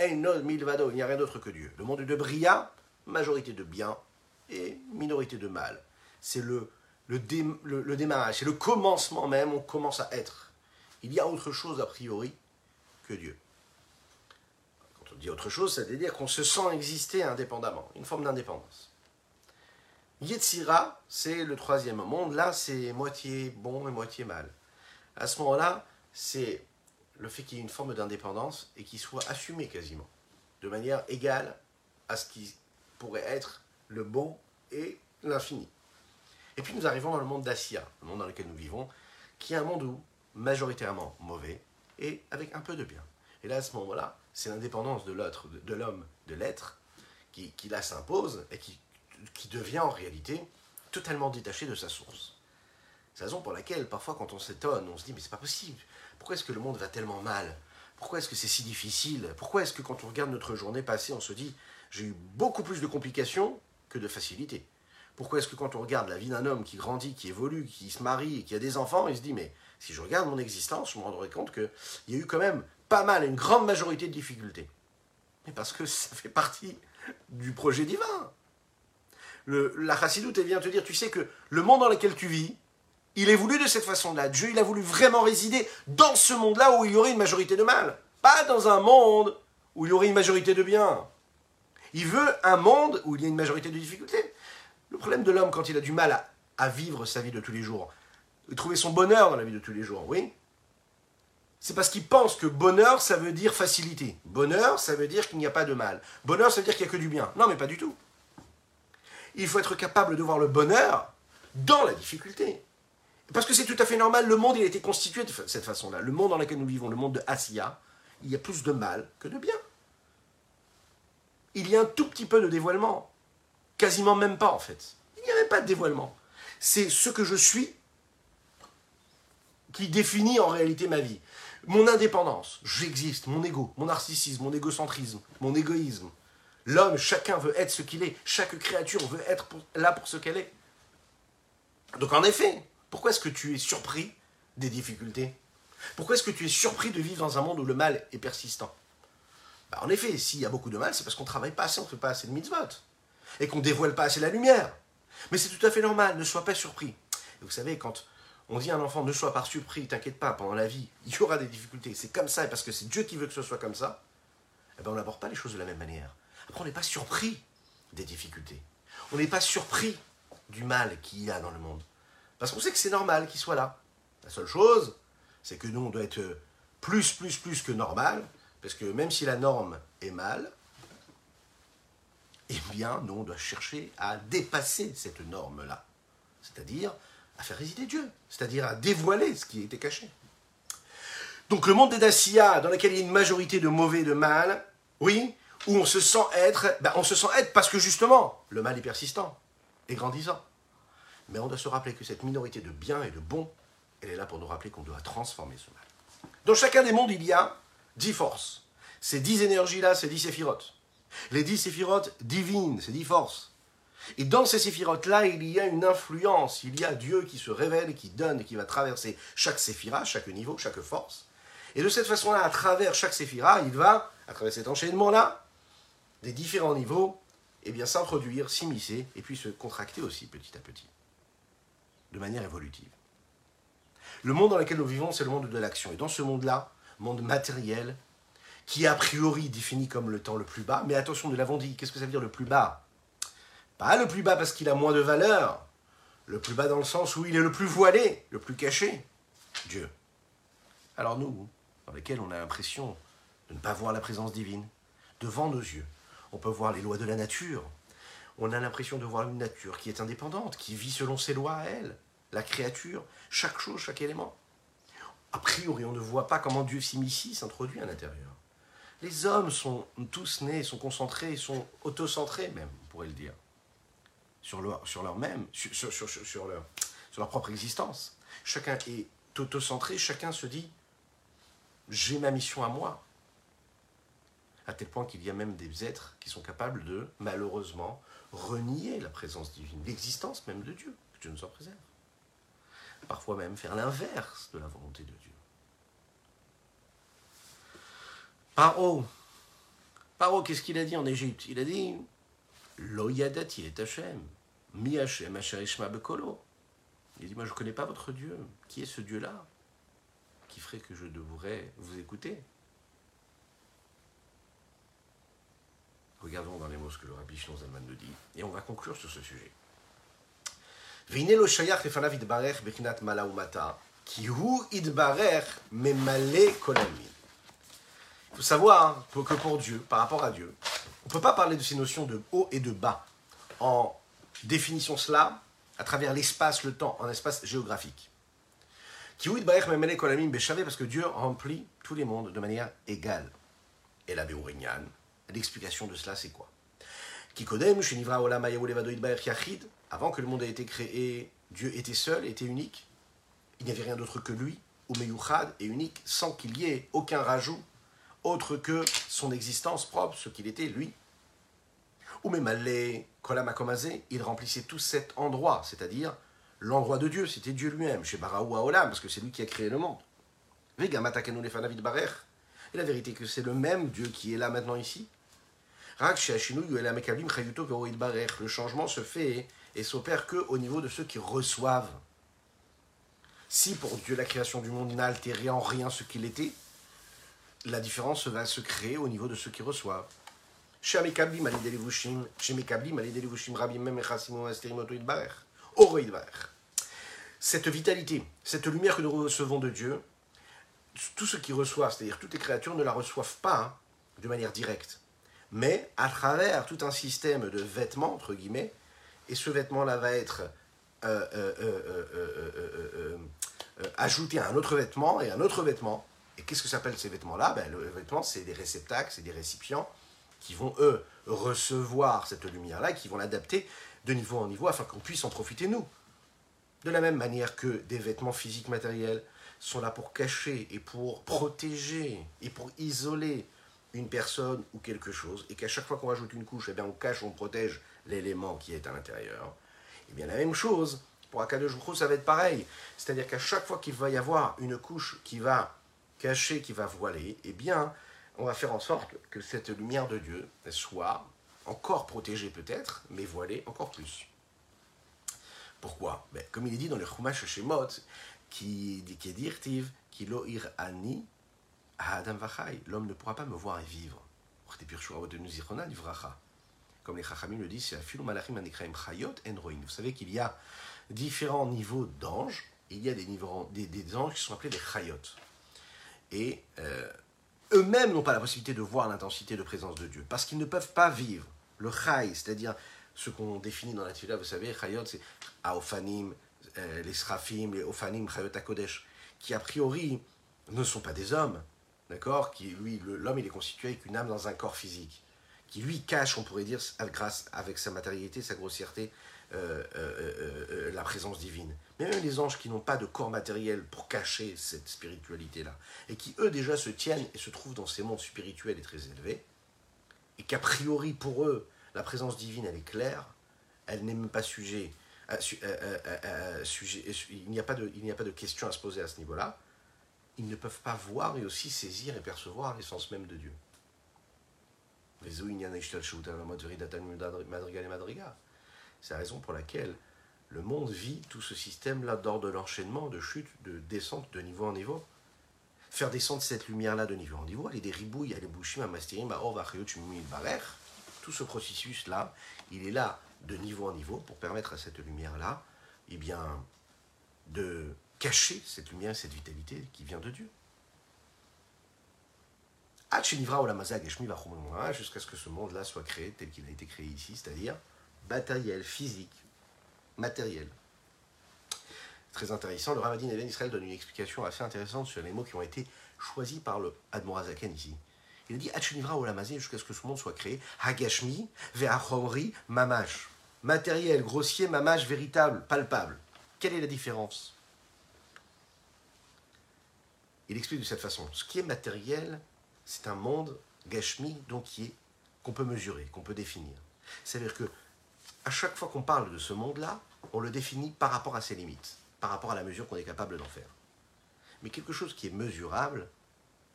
Milvado, il n'y a rien d'autre que Dieu. Le monde de Bria, majorité de bien et minorité de mal. C'est le le, démarrage, c'est le commencement même, on commence à être. Il y a autre chose a priori que Dieu. Quand on dit autre chose, ça veut dire qu'on se sent exister indépendamment, une forme d'indépendance. Yetzira, c'est le troisième monde. Là, c'est moitié bon et moitié mal. À ce moment-là, c'est le fait qu'il y ait une forme d'indépendance et qu'il soit assumé quasiment, de manière égale à ce qui pourrait être le bon et l'infini. Et puis nous arrivons dans le monde d'Assia, le monde dans lequel nous vivons, qui est un monde où majoritairement mauvais et avec un peu de bien. Et là, à ce moment-là, c'est l'indépendance de l'autre, de, l'homme, de l'être, qui, qui, là s'impose et qui, qui devient en réalité totalement détaché de sa source. C'est la raison pour laquelle, parfois, quand on s'étonne, on se dit Mais c'est pas possible. Pourquoi est-ce que le monde va tellement mal? Pourquoi est-ce que c'est si difficile? Pourquoi est-ce que quand on regarde notre journée passée, on se dit J'ai eu beaucoup plus de complications que de facilité? Pourquoi est-ce que quand on regarde la vie d'un homme qui grandit, qui évolue, qui se marie qui a des enfants, il se dit Mais si je regarde mon existence, je me rendrai compte qu'il y a eu quand même pas mal, une grande majorité de difficultés. Mais parce que ça fait partie du projet divin. La chassidoute, vient te dire, tu sais que le monde dans lequel tu vis, il est voulu de cette façon-là. Dieu, il a voulu vraiment résider dans ce monde-là où il y aurait une majorité de mal. Pas dans un monde où il y aurait une majorité de bien. Il veut un monde où il y a une majorité de difficultés. Le problème de l'homme quand il a du mal à, à vivre sa vie de tous les jours, trouver son bonheur dans la vie de tous les jours, oui c'est parce qu'il pense que bonheur, ça veut dire facilité. Bonheur, ça veut dire qu'il n'y a pas de mal. Bonheur, ça veut dire qu'il n'y a que du bien. Non, mais pas du tout. Il faut être capable de voir le bonheur dans la difficulté. Parce que c'est tout à fait normal, le monde il a été constitué de cette façon-là. Le monde dans lequel nous vivons, le monde de Asiya, il y a plus de mal que de bien. Il y a un tout petit peu de dévoilement. Quasiment même pas en fait. Il n'y avait pas de dévoilement. C'est ce que je suis qui définit en réalité ma vie mon indépendance, j'existe, mon ego, mon narcissisme, mon égocentrisme, mon égoïsme. L'homme, chacun veut être ce qu'il est, chaque créature veut être là pour ce qu'elle est. Donc en effet, pourquoi est-ce que tu es surpris des difficultés? Pourquoi est-ce que tu es surpris de vivre dans un monde où le mal est persistant? Bah, En effet, s'il y a beaucoup de mal, c'est parce qu'on ne travaille pas assez, on ne fait pas assez de mitzvot, et qu'on ne dévoile pas assez la lumière. Mais c'est tout à fait normal, ne sois pas surpris. Vous savez, quand on dit à un enfant ne sois pas surpris, t'inquiète pas, pendant la vie, il y aura des difficultés. C'est comme ça, et parce que c'est Dieu qui veut que ce soit comme ça, eh ben on n'aborde pas les choses de la même manière. Après, on n'est pas surpris des difficultés. On n'est pas surpris du mal qu'il y a dans le monde. Parce qu'on sait que c'est normal qu'il soit là. La seule chose, c'est que nous, on doit être plus, plus, plus que normal, parce que même si la norme est mal, eh bien, nous, on doit chercher à dépasser cette norme-là. C'est-à-dire à faire résider Dieu, c'est-à-dire à dévoiler ce qui était caché. Donc le monde des Dacia, dans lequel il y a une majorité de mauvais et de mal, oui, où on se sent être, ben on se sent être parce que justement, le mal est persistant et grandissant. Mais on doit se rappeler que cette minorité de bien et de bon, elle est là pour nous rappeler qu'on doit transformer ce mal. Dans chacun des mondes, il y a dix forces. Ces dix énergies-là, c'est dix séphirotes. Les dix séphirotes divines, c'est dix forces. Et dans ces séphirotes-là, il y a une influence, il y a Dieu qui se révèle, qui donne, qui va traverser chaque séphira, chaque niveau, chaque force. Et de cette façon-là, à travers chaque séphira, il va, à travers cet enchaînement-là, des différents niveaux, eh bien s'introduire, s'immiscer, et puis se contracter aussi petit à petit, de manière évolutive. Le monde dans lequel nous vivons, c'est le monde de l'action. Et dans ce monde-là, monde matériel, qui a priori défini comme le temps le plus bas, mais attention, nous l'avons dit, qu'est-ce que ça veut dire le plus bas? Pas le plus bas parce qu'il a moins de valeur. Le plus bas dans le sens où il est le plus voilé, le plus caché. Dieu. Alors nous, dans lesquels on a l'impression de ne pas voir la présence divine, devant nos yeux, on peut voir les lois de la nature. On a l'impression de voir une nature qui est indépendante, qui vit selon ses lois à elle, la créature, chaque chose, chaque élément. A priori, on ne voit pas comment Dieu s'immiscie, s'introduit à l'intérieur. Les hommes sont tous nés, sont concentrés, sont autocentrés même, on pourrait le dire sur leur, sur leur même, sur leur propre existence. Chacun est auto-centré, chacun se dit j'ai ma mission à moi. À tel point qu'il y a même des êtres qui sont capables de, malheureusement, renier la présence divine, l'existence même de Dieu, que Dieu nous en préserve. Parfois même faire l'inverse de la volonté de Dieu. Paro, Paro, qu'est-ce qu'il a dit en Égypte? Il a dit Lo yadati et Hashem. Mi Hashem bekolo. Il dit Moi, je ne connais pas votre Dieu. Qui est ce Dieu-là qui ferait que je devrais vous écouter? Regardons dans les mots ce que le rabbi Zalman nous dit, et on va conclure sur ce sujet. Il faut savoir que pour Dieu, par rapport à Dieu, On ne peut pas parler de ces notions de haut et de bas en définissant cela à travers l'espace, le temps, en espace géographique. Parce que Dieu remplit tous les mondes de manière égale. Et la l'explication de cela, c'est quoi? Avant que le monde ait été créé, Dieu était seul, était unique. Il n'y avait rien d'autre que lui, ou meyuchad, et unique, sans qu'il y ait aucun rajout autre que son existence propre, ce qu'il était lui. Ou même Kolamakomazé, il remplissait tout cet endroit, c'est-à-dire l'endroit de Dieu, c'était Dieu lui-même, chez Baraou parce que c'est lui qui a créé le monde. Et la vérité que c'est le même Dieu qui est là maintenant ici. Le changement se fait et s'opère que au niveau de ceux qui reçoivent. Si pour Dieu la création du monde n'a altéré en rien ce qu'il était, la différence va se créer au niveau de ceux qui reçoivent. Cette vitalité, cette lumière que nous recevons de Dieu, tous ceux qui reçoivent, c'est-à-dire toutes les créatures, ne la reçoivent pas hein, de manière directe, mais à travers tout un système de vêtements, entre guillemets, et ce vêtement-là va être euh, euh, euh, ajouté à un autre vêtement et un autre vêtement. Et qu'est-ce que s'appelle ces vêtements-là ben, Le vêtement, c'est des réceptacles, c'est des récipients qui vont, eux, recevoir cette lumière-là, qui vont l'adapter de niveau en niveau afin qu'on puisse en profiter, nous. De la même manière que des vêtements physiques matériels sont là pour cacher et pour protéger et pour isoler une personne ou quelque chose, et qu'à chaque fois qu'on rajoute une couche, eh bien, on cache, on protège l'élément qui est à l'intérieur. Eh bien la même chose, pour Akadosh ça va être pareil. C'est-à-dire qu'à chaque fois qu'il va y avoir une couche qui va cacher, qui va voiler, eh bien, on va faire en sorte que cette lumière de Dieu soit encore protégée peut-être, mais voilée encore plus. Pourquoi? Ben, Comme il est dit dans le Chumash Shemot, qui, qui est dit qui lo'ir ani adam vachai, l'homme ne pourra pas me voir et vivre. Comme les Chachamim le disent, vous savez qu'il y a différents niveaux d'anges, il y a des, niveaux, des, des anges qui sont appelés des chayot. Et euh, eux-mêmes n'ont pas la possibilité de voir l'intensité de présence de Dieu, parce qu'ils ne peuvent pas vivre. Le chai, c'est-à-dire ce qu'on définit dans la Tfila, vous savez, chayot, c'est aofanim, euh, les srafim, les ofanim, chayot akodesh, qui a priori ne sont pas des hommes, d'accord? Qui, lui, l'homme, il est constitué avec une âme dans un corps physique, qui lui cache, on pourrait dire, grâce avec sa matérialité, sa grossièreté, euh, euh, euh, la présence divine. Mais même les anges qui n'ont pas de corps matériel pour cacher cette spiritualité-là, et qui eux déjà se tiennent et se trouvent dans ces mondes spirituels et très élevés, et qu'a priori pour eux, la présence divine, elle est claire, elle n'est même pas sujet, sujet il n'y a, pas de, a pas de question à se poser à ce niveau-là, ils ne peuvent pas voir et aussi saisir et percevoir l'essence même de Dieu. C'est la raison pour laquelle le monde vit tout ce système-là d'ordre de l'enchaînement, de chute, de descente de niveau en niveau. Faire descendre cette lumière-là de niveau en niveau, aller des ribouilles, aller bouchim, à mastérim, à tout ce processus-là, il est là de niveau en niveau pour permettre à cette lumière-là, eh bien, de cacher cette lumière, cette vitalité qui vient de Dieu. Jusqu'à ce que ce monde-là soit créé tel qu'il a été créé ici, c'est-à-dire matériel, physique, matériel. Très intéressant. Le Ravadin Eben Israël donne une explication assez intéressante sur les mots qui ont été choisis par le Admorazaken ici. Il a dit Hachenivra Olamazé jusqu'à ce que ce monde soit créé. Hagashmi, Ve'achomri, Mamash. Matériel, grossier, Mamash, véritable, palpable. Quelle est la différence? Il explique de cette façon. Ce qui est matériel, c'est un monde, Gashmi, donc qui qu'on peut mesurer, qu'on peut définir. C'est-à-dire que à chaque fois qu'on parle de ce monde-là, on le définit par rapport à ses limites, par rapport à la mesure qu'on est capable d'en faire. Mais quelque chose qui est mesurable,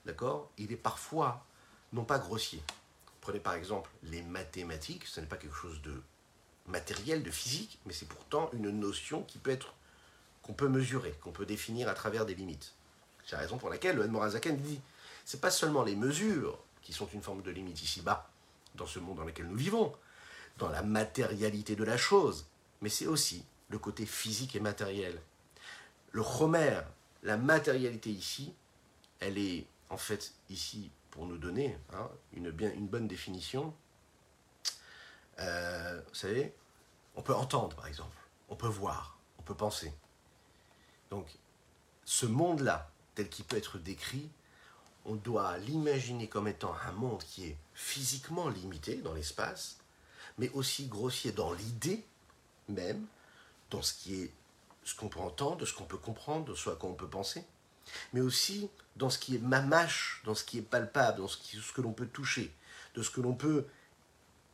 d'accord, il est parfois non pas grossier. Prenez par exemple les mathématiques, ce n'est pas quelque chose de matériel, de physique, mais c'est pourtant une notion qui peut être qu'on peut mesurer, qu'on peut définir à travers des limites. C'est la raison pour laquelle le Morazaken dit c'est pas seulement les mesures qui sont une forme de limite ici-bas, dans ce monde dans lequel nous vivons, dans la matérialité de la chose, mais c'est aussi le côté physique et matériel. Le Homer, la matérialité ici, elle est en fait ici pour nous donner hein, une, bien, une bonne définition, Euh, vous savez, on peut entendre, par exemple. On peut voir. On peut penser. Donc, ce monde-là, tel qu'il peut être décrit, on doit l'imaginer comme étant un monde qui est physiquement limité dans l'espace, mais aussi grossier dans l'idée même, dans ce qui est ce qu'on peut entendre, de ce qu'on peut comprendre, de ce à quoi on peut penser, mais aussi dans ce qui est mamache, dans ce qui est palpable, dans ce, ce que l'on peut toucher, de ce que l'on peut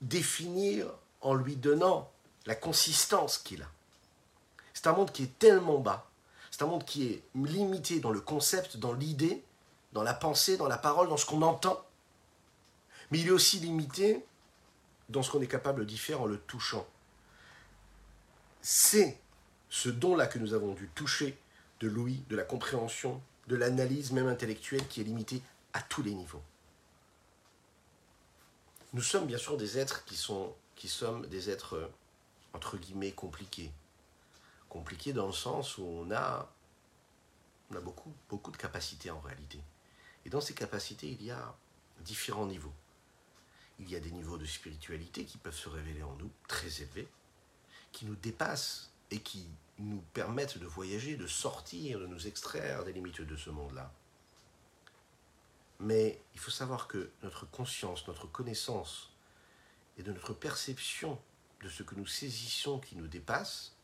définir en lui donnant la consistance qu'il a. C'est un monde qui est tellement bas, c'est un monde qui est limité dans le concept, dans l'idée, dans la pensée, dans la parole, dans ce qu'on entend, mais il est aussi limité dans ce qu'on est capable d'y faire en le touchant. C'est ce don-là que nous avons dû toucher de l'ouïe, de la compréhension, de l'analyse même intellectuelle qui est limité à tous les niveaux. Nous sommes bien sûr des êtres qui sont qui sommes des êtres euh, entre guillemets compliqués. Compliqués dans le sens où on a, on a beaucoup, beaucoup de capacités en réalité. Et dans ces capacités, il y a différents niveaux. Il y a des niveaux de spiritualité qui peuvent se révéler en nous, très élevés, qui nous dépassent et qui nous permettent de voyager, de sortir, de nous extraire des limites de ce monde-là. Mais il faut savoir que notre conscience, notre connaissance et de notre perception de ce que nous saisissons qui nous dépasse,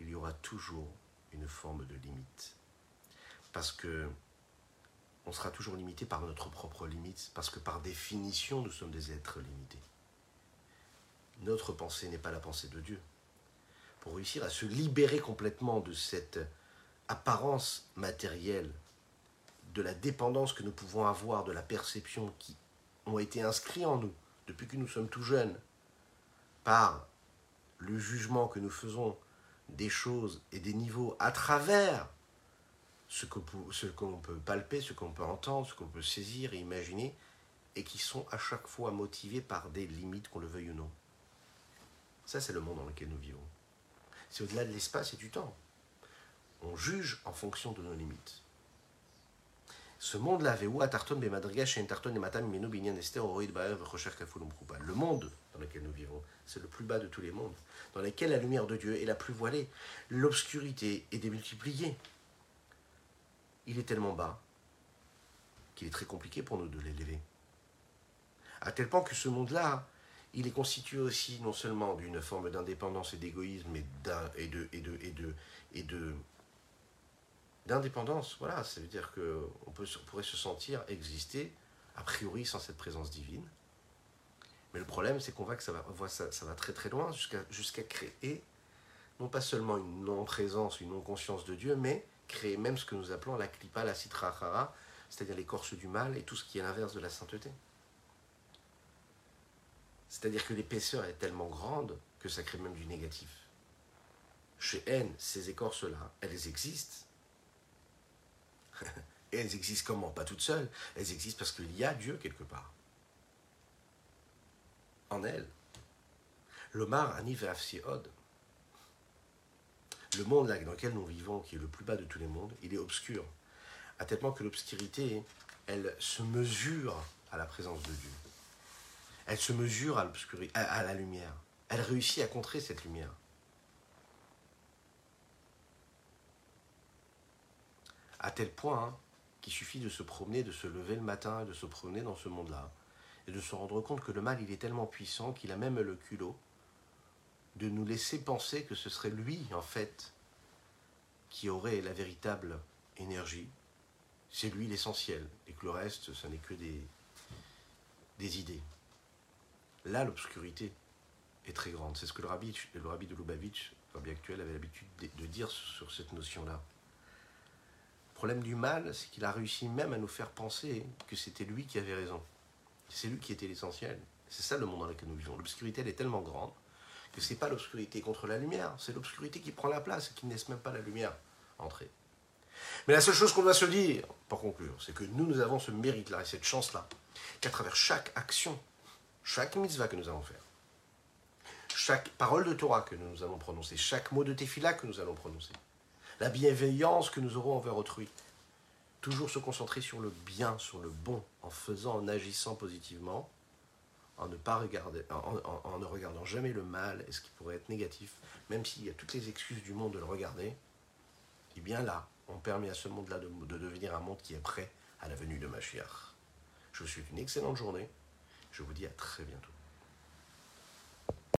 il y aura toujours une forme de limite. Parce que on sera toujours limité par notre propre limite, parce que par définition, nous sommes des êtres limités. Notre pensée n'est pas la pensée de Dieu pour réussir à se libérer complètement de cette apparence matérielle, de la dépendance que nous pouvons avoir de la perception qui ont été inscrits en nous depuis que nous sommes tout jeunes, par le jugement que nous faisons des choses et des niveaux à travers ce qu'on peut palper, ce qu'on peut entendre, ce qu'on peut saisir et imaginer, et qui sont à chaque fois motivés par des limites, qu'on le veuille ou non. Ça, c'est le monde dans lequel nous vivons. C'est au-delà de l'espace et du temps. On juge en fonction de nos limites. Ce monde-là, Le monde dans lequel nous vivons, c'est le plus bas de tous les mondes, dans lequel la lumière de Dieu est la plus voilée. L'obscurité est démultipliée. Il est tellement bas qu'il est très compliqué pour nous de l'élever. À tel point que ce monde-là il est constitué aussi non seulement d'une forme d'indépendance et d'égoïsme et, de d'indépendance. Voilà, ça veut dire que on, pourrait se sentir exister a priori sans cette présence divine. Mais le problème, c'est qu'on voit que ça va, très très loin jusqu'à créer non pas seulement une non-présence, une non-conscience de Dieu, mais créer même ce que nous appelons la klipa, la citra c'est-à-dire l'écorce du mal et tout ce qui est l'inverse de la sainteté. C'est-à-dire que l'épaisseur est tellement grande que ça crée même du négatif. Chez N, ces écorces-là, elles existent. Et elles existent comment? Pas toutes seules. Elles existent parce qu'il y a Dieu quelque part. En elles. L'Omar Ani Od. Le monde dans lequel nous vivons, qui est le plus bas de tous les mondes, il est obscur. À tel point que l'obscurité, elle se mesure à la présence de Dieu. Elle se mesure à, à la lumière. Elle réussit à contrer cette lumière. À tel point qu'il suffit de se promener, de se lever le matin, de se promener dans ce monde-là, et de se rendre compte que le mal, il est tellement puissant qu'il a même le culot de nous laisser penser que ce serait lui, en fait, qui aurait la véritable énergie. C'est lui l'essentiel, et que le reste, ce n'est que des, idées. Là, l'obscurité est très grande. C'est ce que le rabbi, le rabbi de Lubavitch, le rabbi actuel, avait l'habitude de, dire sur cette notion-là. Le problème du mal, c'est qu'il a réussi même à nous faire penser que c'était lui qui avait raison. C'est lui qui était l'essentiel. C'est ça le monde dans lequel nous vivons. L'obscurité, elle est tellement grande que ce n'est pas l'obscurité contre la lumière, c'est l'obscurité qui prend la place et qui ne laisse même pas la lumière entrer. Mais la seule chose qu'on doit se dire, pour conclure, c'est que nous, nous avons ce mérite-là et cette chance-là, qu'à travers chaque action chaque mitzvah que nous allons faire, chaque parole de Torah que nous allons prononcer, chaque mot de tefillah que nous allons prononcer, la bienveillance que nous aurons envers autrui, toujours se concentrer sur le bien, sur le bon, en faisant, en agissant positivement, en ne, pas regarder, en, ne regardant jamais le mal et ce qui pourrait être négatif, même s'il y a toutes les excuses du monde de le regarder, et eh bien là, on permet à ce monde-là de, de, devenir un monde qui est prêt à la venue de Mashiach. Je vous souhaite une excellente journée. Je vous dis à très bientôt.